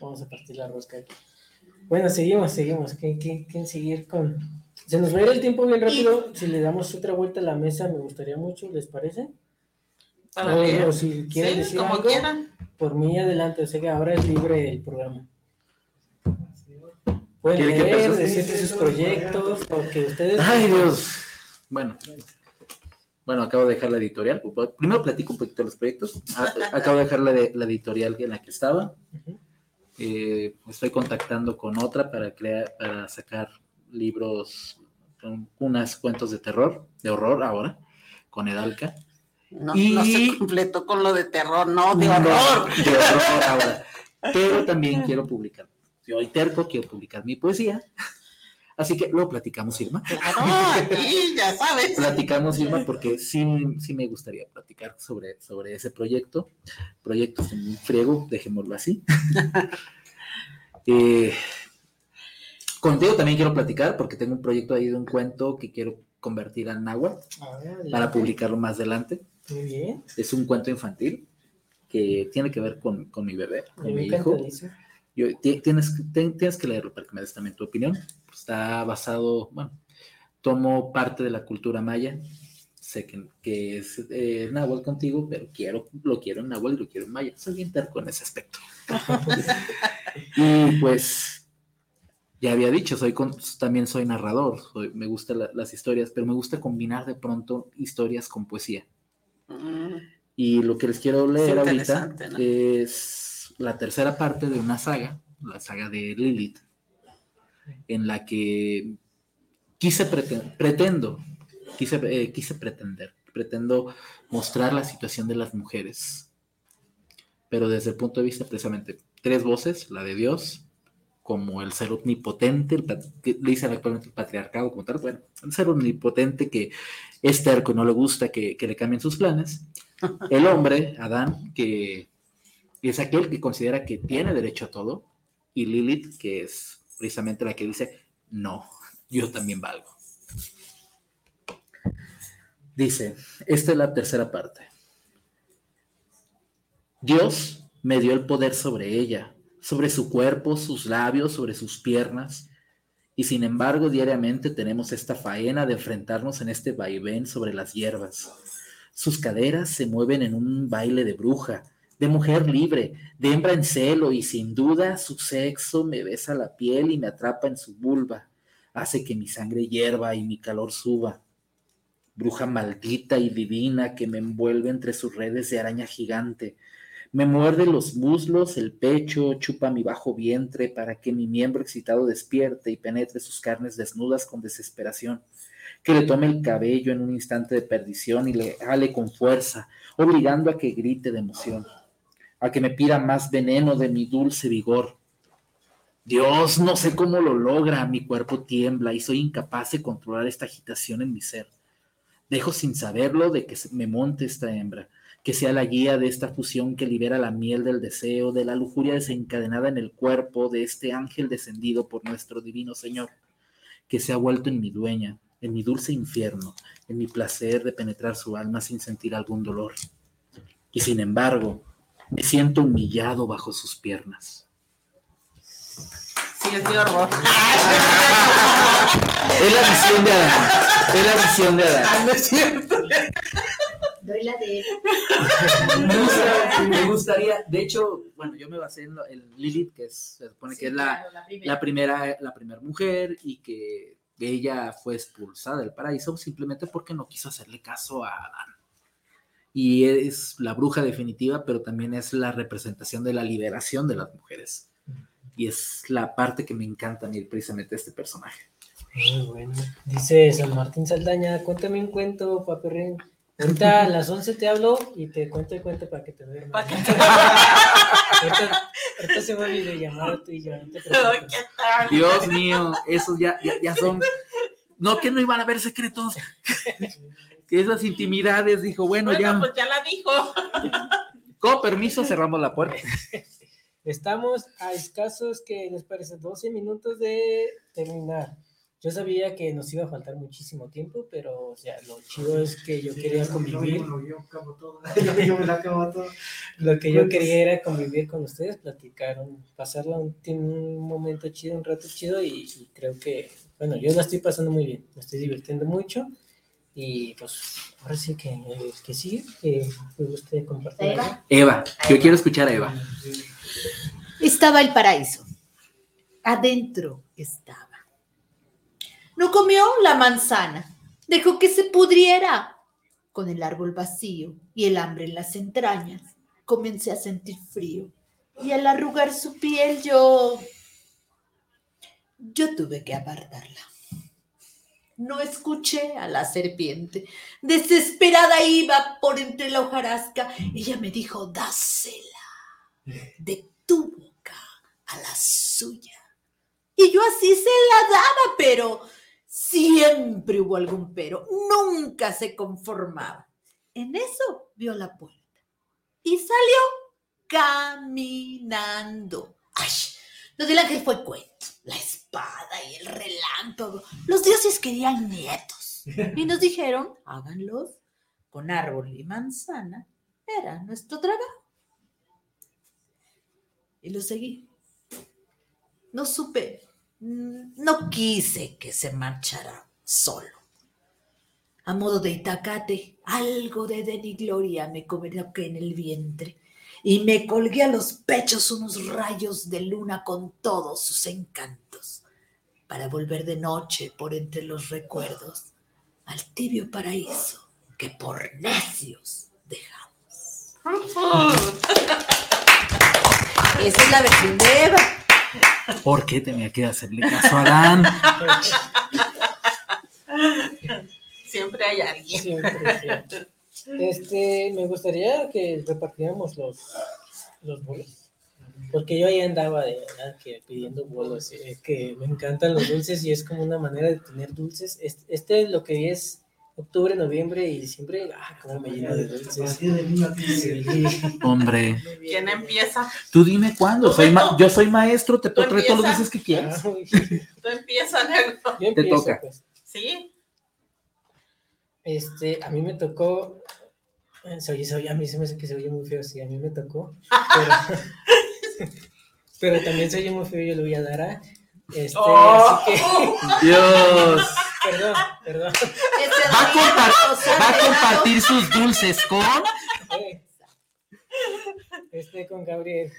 Vamos a partir la rosca aquí. Bueno, seguimos, seguimos. ¿Qué, qué, qué seguir con...? Se nos va a ir el tiempo bien rápido. Si le damos otra vuelta a la mesa, me gustaría mucho, ¿les parece? Para o si quieren Sí, decir como algo, quieran. por mí adelante. O sea que ahora es libre el programa. Pueden ¿Quiere que leer, decir sus proyectos, porque ustedes... Ay, Dios. Bueno. Bueno, acabo de dejar la editorial. Primero platico un poquito de los proyectos. Ah, Acabo de dejar la, de- la editorial en la que estaba. Eh, estoy contactando con otra para crear, para sacar libros, con unas cuentos de terror, de horror ahora, con Edalca. No, Y- no se completó con lo de terror, no, de No, horror. de horror ahora. Pero también quiero publicar. Yo hoy terco quiero publicar mi poesía. Así que luego platicamos, Irma. Ah, ya sabes. Platicamos, Irma, porque sí, sí me gustaría platicar sobre, sobre ese proyecto. Proyecto en friego, dejémoslo así. Eh, contigo también quiero platicar porque tengo un proyecto ahí de un cuento que quiero convertir al náhuatl para publicarlo más adelante. Muy bien. Es un cuento infantil que tiene que ver con, con mi bebé, con mi hijo. Yo- ti- tienes, tienes que leerlo para que me des también tu opinión. Está basado, bueno, tomo parte de la cultura maya. Sé que, que es eh, náhuatl contigo, pero quiero, lo quiero en náhuatl y lo quiero en maya. Soy bien terco en ese aspecto. y pues, ya había dicho, soy con- también soy narrador. soy- me gustan la- las historias, pero me gusta combinar de pronto historias con poesía. Mm, Y lo que les quiero leer ahorita ¿no? es la tercera parte de una saga, la saga de Lilith, en la que quise preten- pretendo, quise, eh, quise pretender, pretendo mostrar la situación de las mujeres, pero desde el punto de vista precisamente tres voces, la de Dios, como el ser omnipotente, el le dicen actualmente el patriarcado como tal, bueno, el ser omnipotente que es terco y no le gusta que, que le cambien sus planes, el hombre, Adán, que es aquel que considera que tiene derecho a todo, y Lilith, que es precisamente la que dice, no, yo también valgo. Dice, esta es la tercera parte. Dios me dio el poder sobre ella, sobre su cuerpo, sus labios, sobre sus piernas, y sin embargo diariamente tenemos esta faena de enfrentarnos en este vaivén sobre las hierbas. Sus caderas se mueven en un baile de bruja, de mujer libre, de hembra en celo, y sin duda su sexo me besa la piel y me atrapa en su vulva, hace que mi sangre hierva y mi calor suba. Bruja maldita y divina que me envuelve entre sus redes de araña gigante, me muerde los muslos, el pecho, chupa mi bajo vientre para que mi miembro excitado despierte y penetre sus carnes desnudas con desesperación. Que le tome el cabello en un instante de perdición y le jale con fuerza, obligando a que grite de emoción, a que me pida más veneno de mi dulce vigor. Dios, no sé cómo lo logra, mi cuerpo tiembla y soy incapaz de controlar esta agitación en mi ser. Dejo sin saberlo de que me monte esta hembra, que sea la guía de esta fusión que libera la miel del deseo, de la lujuria desencadenada en el cuerpo de este ángel descendido por nuestro divino Señor, que se ha vuelto en mi dueña, en mi dulce infierno, en mi placer de penetrar su alma sin sentir algún dolor. Y sin embargo, me siento humillado bajo sus piernas. Sí, es de horror. Es la visión de Adán. Es la visión de Adán. No es cierto. Doy la de él. Me, gusta- me gustaría, de hecho, bueno, yo me basé en, lo- en Lilith, que es, se supone que es la, Claro, la primera. la primera, la primera mujer y que ella fue expulsada del paraíso simplemente porque no quiso hacerle caso a Adán. Y es la bruja definitiva, pero también es la representación de la liberación de las mujeres. Y es la parte que me encanta a mí precisamente este personaje. Muy bueno. Dice San Martín Saldaña, cuéntame un cuento, paperrín. Ahorita a las 11 te hablo y te cuento el cuento para que te duermas. ahorita, ahorita se va a videollamar tú y yo. Dios mío, esos ya, ya, ya son... No, que no iban a haber secretos. Esas intimidades, dijo, bueno, Bueno, ya, pues ya la dijo. con permiso cerramos la puerta. Estamos a escasos, que les parece? 12 minutos de terminar. Yo sabía que nos iba a faltar muchísimo tiempo, pero o sea, lo chido es que yo quería convivir. Yo, yo acabo todo. Yo me la acabo todo. Lo que yo quería era convivir con ustedes, platicar, pasarla un, un momento chido, un rato chido y, y creo que, bueno, yo la estoy pasando muy bien, me estoy divirtiendo mucho y pues ahora sí que, eh, que sí, que me guste compartir. Eva. Eva, yo quiero escuchar a Eva. Estaba el paraíso. Adentro estaba. No comió la manzana. Dejó que se pudriera. Con el árbol vacío y el hambre en las entrañas, comencé a sentir frío. Y al arrugar su piel yo... Yo tuve que apartarla. No escuché a la serpiente. Desesperada iba por entre la hojarasca. Ella me dijo, dásela de tu boca a la suya. Y yo así se la daba, pero siempre hubo algún pero. Nunca se conformaba. En eso vio la puerta y salió caminando. ¡Ay! Lo del ángel fue cuento. La y el relámpago. Los dioses querían nietos. Y nos dijeron, háganlos con árbol y manzana. Era nuestro trabajo. Y lo seguí. No supe, mm, no quise que se marchara solo. A modo de itacate, algo de denigloria me coloqué en el vientre y me colgué a los pechos unos rayos de luna con todos sus encantos, para volver de noche por entre los recuerdos al tibio paraíso que por necios dejamos. Esa es la versión de Eva. ¿Por qué tenía que hacerle caso a Adán? Siempre hay alguien. Siempre, siempre. Este, me gustaría que repartiéramos los, los bolos. Porque yo ahí andaba de verdad que pidiendo bolos. eh, que me encantan los dulces y es como una manera de tener dulces. Este, este lo que es octubre, noviembre y diciembre, ah, como me lleno de A dulces. Hombre, ¿Quién empieza? tú dime cuándo. Soy ma- yo soy maestro, te puedo traer todos los dulces que quieras. Ah, Tú empiezas, negro. Yo empiezo, toca. pues. ¿Sí? Este, a mí me tocó. eh, Se oye, se oye, a mí se me hace que se oye muy feo, sí, a mí me tocó. Pero, pero también se oye muy feo, yo le voy a dar a. Este, Oh. así que. Dios. Perdón, perdón. Ese Va a, va a compartir sus dulces con. Eh, Este con Gabriel.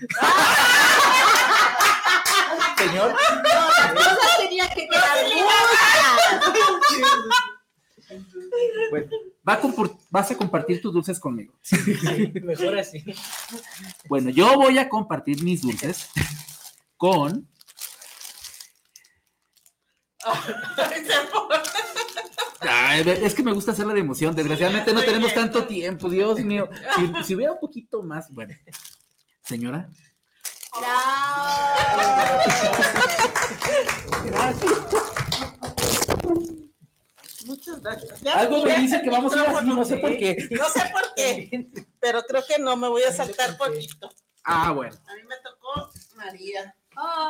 Señor. Las cosas tenían que quedar muchas. Bueno, va a compor- vas a compartir tus dulces conmigo. Sí, mejor así. Bueno, yo voy a compartir mis dulces con. Ay, es que me gusta hacerla de emoción. Desgraciadamente no tenemos tanto tiempo, Dios mío. Si, si hubiera un poquito más, bueno. Señora, Muchas gracias. Ya algo me dice que vamos a ir así, no sé por qué. No sé por qué, pero creo que no, me voy a saltar poquito. Ah, bueno. A mí me tocó María. Oh,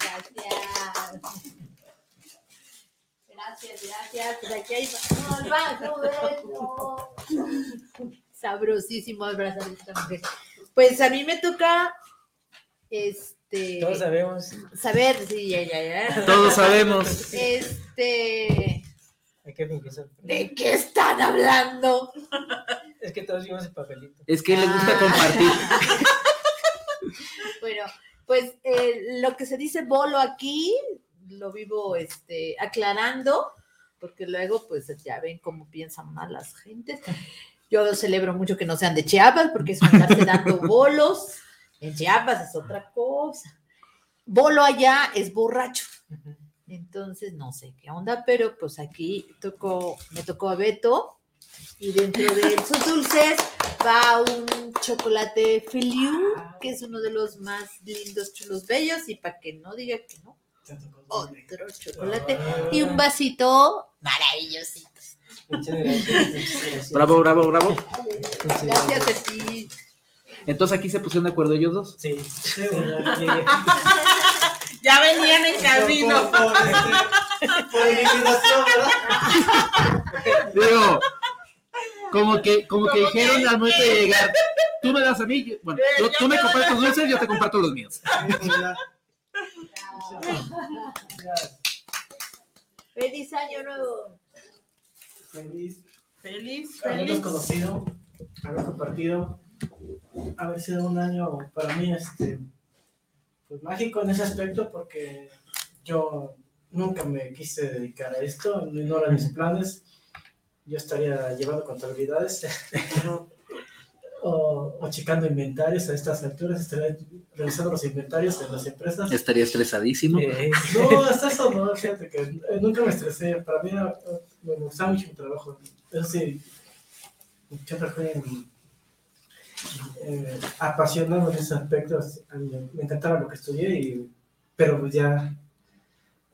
gracias. Gracias, gracias. Pues aquí hay de- Sabrosísimo abrazar a esta mujer. Pues a mí me toca este Todos sabemos. saber, sí, ya, ya, ya. Todos sabemos. Este. ¿de qué están hablando? Es que todos vimos el papelito. Es que le gusta Ah. compartir. Bueno, pues eh, lo que se dice bolo aquí lo vivo este, aclarando, porque luego pues ya ven cómo piensan mal las gentes. Yo celebro mucho que no sean de Chiapas, porque es andarse dando bolos. En Chiapas es otra cosa. Bolo allá es borracho. Entonces, no sé qué onda, pero pues aquí tocó, me tocó a Beto y dentro de sus dulces va un chocolate Filiu, que es uno de los más lindos, chulos, bellos, y para que no diga que no, otro chocolate y un vasito maravillosito. Bravo, bravo, bravo. Gracias a ti. Entonces aquí se pusieron de acuerdo ellos dos. Sí, sí, ya venían en camino. Por, por, por eliminación, ¿verdad? Digo, como que, como que Como que- dijeron al momento de llegar, tú me das a mí, bueno, yo- yo tú me compartes tus dulces, yo te comparto los míos. Feliz año nuevo. Feliz Feliz, haberlos feliz. conocido, haber compartido, haber sido un año para mí este, pues, mágico en ese aspecto porque yo nunca me quise dedicar a esto, no eran mis planes. Yo estaría llevando contabilidades o, o checando inventarios a estas alturas, estaría revisando los inventarios de las empresas. Estaría estresadísimo. Eh, No, hasta eso no, fíjate que eh, nunca me estresé. Para mí era- eh, me gustaba mucho mi trabajo. Eso sí, siempre fui eh, apasionado en ese aspecto. Me encantaba lo que estudié y pero pues ya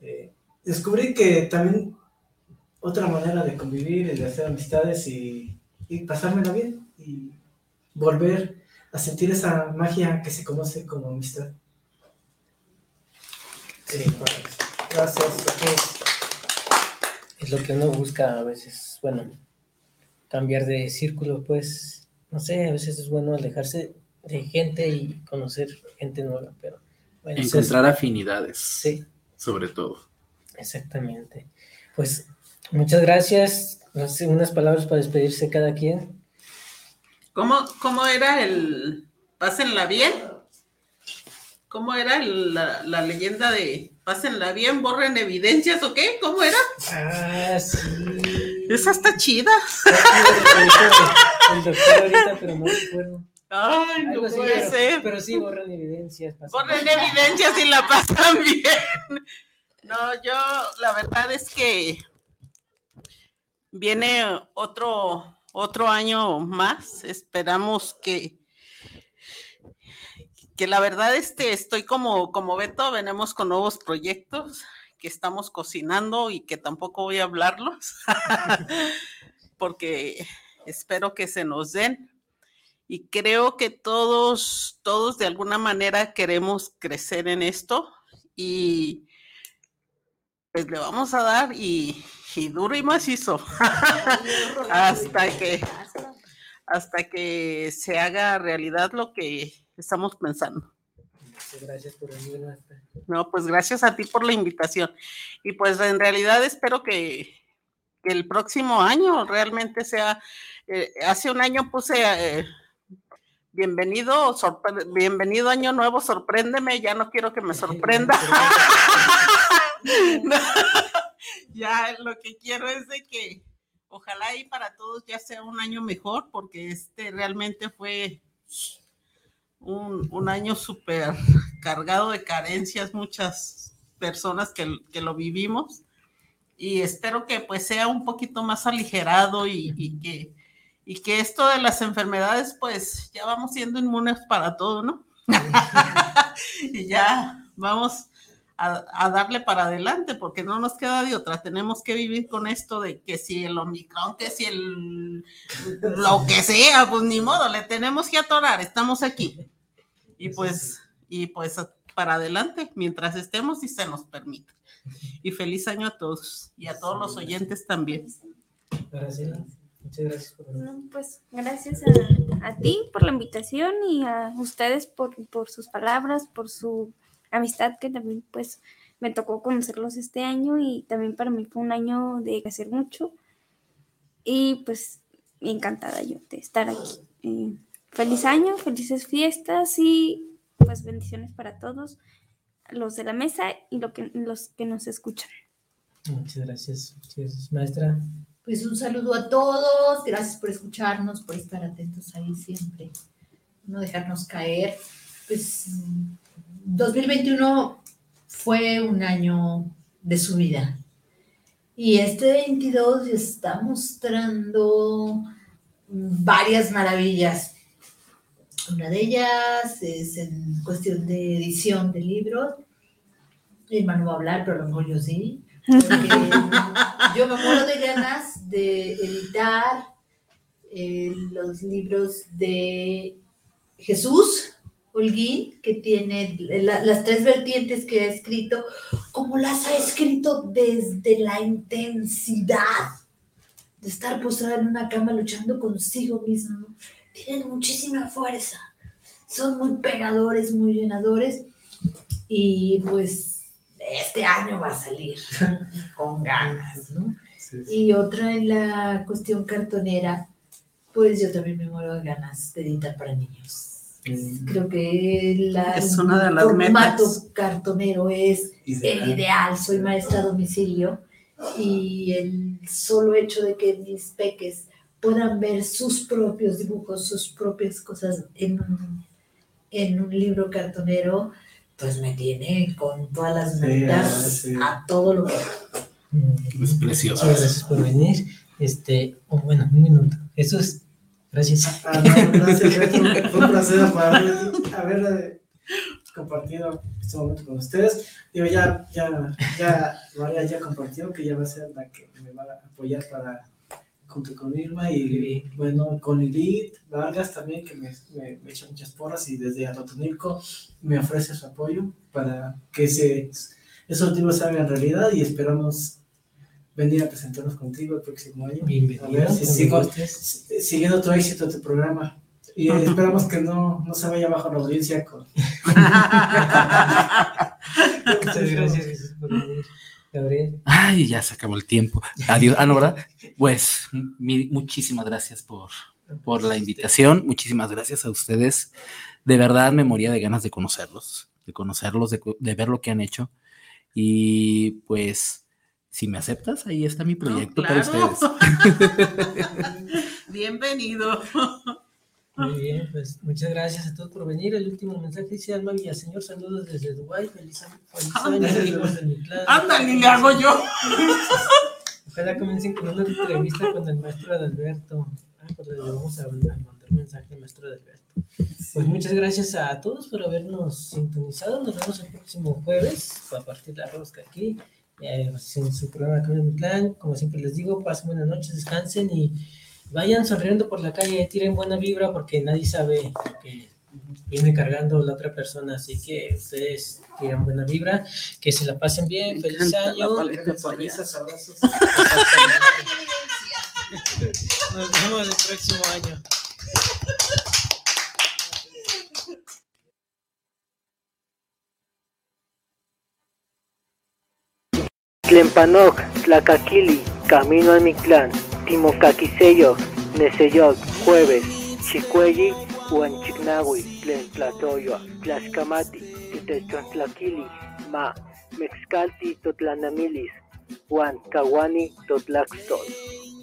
eh, descubrí que también otra manera de convivir y de hacer amistades y, y pasármela bien y volver a sentir esa magia que se conoce como amistad. Gracias. Es lo que uno busca a veces, bueno, cambiar de círculo, pues, no sé, a veces es bueno alejarse de gente y conocer gente nueva, pero bueno, es- Encontrar afinidades. Sí. Sobre todo. Exactamente. Pues muchas gracias. No sé, unas palabras para despedirse cada quien. ¿Cómo, cómo era el pásenla bien? ¿Cómo era el- la, la leyenda de pásenla bien, borren evidencias o qué? ¿Cómo era? Ah, sí. Esa está chida. El doctor ahorita, pero no recuerdo. Ay, no Algo así, puede pero, ser. pero sí borran evidencias. Borren evidencias y la pasan bien. No, yo la verdad es que viene otro, otro año más. Esperamos que, que la verdad este, estoy como, como Beto, venimos con nuevos proyectos estamos cocinando y que tampoco voy a hablarlos porque espero que se nos den. Y creo que todos, todos de alguna manera queremos crecer en esto y pues le vamos a dar y, y duro y macizo hasta que hasta que se haga realidad lo que estamos pensando. Gracias por venir. Marta. No, pues gracias a ti por la invitación. Y pues en realidad espero que, que el próximo año realmente sea, eh, hace un año puse eh, bienvenido, sorpre- bienvenido año nuevo, sorpréndeme, ya no quiero que me sorprenda. No, ya lo que quiero es de que ojalá y para todos ya sea un año mejor, porque este realmente fue un, un año súper cargado de carencias, muchas personas que, que lo vivimos. Y espero que pues sea un poquito más aligerado y, y que, y que esto de las enfermedades, pues ya vamos siendo inmunes para todo, ¿no? y ya vamos a, a darle para adelante, porque no nos queda de otra. Tenemos que vivir con esto de que si el Omicron, que si el lo que sea, pues ni modo, le tenemos que atorar, estamos aquí. Y pues, y pues para adelante, mientras estemos y se nos permita. Y feliz año a todos y a todos los oyentes también. Gracias. Muchas gracias por. No, pues gracias a, a ti por la invitación y a ustedes por, por sus palabras, por su amistad que también pues me tocó conocerlos este año y también para mí fue un año de hacer mucho y pues encantada yo de estar aquí. Eh, feliz año, felices fiestas y pues bendiciones para todos los de la mesa y lo que, los que nos escuchan. Muchas gracias. Muchas maestra. Pues un saludo a todos, gracias por escucharnos, por estar atentos ahí siempre, no dejarnos caer. Pues mm, 2021 fue un año de su vida y este 22 está mostrando varias maravillas. Una de ellas es en cuestión de edición de libros. Irma no va a hablar, pero a lo mejor yo sí. Yo me muero de ganas de editar eh, los libros de Jesús Holguín, que tiene la- las tres vertientes que ha escrito, como las ha escrito desde la intensidad de estar postrada en una cama luchando consigo mismo. Tienen muchísima fuerza, son muy pegadores, muy llenadores, y pues este año va a salir con ganas, ¿no? Y otra en la cuestión cartonera, pues yo también me muero de ganas de editar para niños. Creo que la, Es una de las formato metas. cartonero es Ideal. el ideal. Soy maestra a domicilio y el solo hecho de que mis peques puedan ver sus propios dibujos, sus propias cosas en un, en un libro cartonero, pues me tiene con todas las Sí, manitas sí. a todo lo que Es precioso. Muchas gracias por venir. Este, oh, bueno, un minuto. Jesús, gracias. Ah, no, gracias, Beto. Fue un placer para haber compartido este momento con ustedes. Digo, ya, ya, ya, María ya compartió que ya va a ser la que me va a apoyar para, junto con Irma y, bueno, con Lilith Vargas también, que me, me, me echa muchas porras y desde Atotonilco me ofrece su apoyo para que ese, esos objetivos se hagan realidad y esperamos venir a presentarnos contigo el próximo año. Bienvenido, A ver si sigo, siguiendo tu éxito, tu programa. Y esperamos que no, no se vaya abajo la audiencia con... Muchas gracias Jesús, por venir. Gabriel. Ay, ya se acabó el tiempo. Adiós. Ah, no, ¿verdad? Pues mi- muchísimas gracias por, por la invitación. Muchísimas gracias a ustedes. De verdad me moría de ganas de conocerlos, de conocerlos, de, de ver lo que han hecho. Y pues, si me aceptas, ahí está mi proyecto para claro. ustedes. Bienvenido. Muy bien, pues muchas gracias a todos por venir. El último mensaje dice Alma Villaseñor, saludos desde Dubái. Feliz, feliz año, saludos de mi clase. Ándale, le hago yo. Ojalá comiencen con una entrevista con el maestro Adalberto. Ah, pues le vamos a mandar mensaje al maestro Adalberto. Pues muchas gracias a todos por habernos sintonizado. Nos vemos el próximo jueves a partir la rosca aquí. eh, en su programa Camino de mi Clan. Como siempre les digo, pasen buenas noches, descansen y vayan sonriendo por la calle, tiren buena vibra porque nadie sabe lo que viene cargando la otra persona. Así que ustedes tiran buena vibra, que se la pasen bien, feliz año. Sonrisas, abrazos. Nos vemos el próximo año. Tlempanok, Tlacaquili, Camino a Mictlán, Timocaquiseyoc, Neseyoc, Jueves, Chicuelli, Huanchignahui, Tlentlatoyo, Tlaxcamati, Titechontlakili, Ma, Mexcalti, Totlanamilis, Juan, Caguani, Totlaxtol.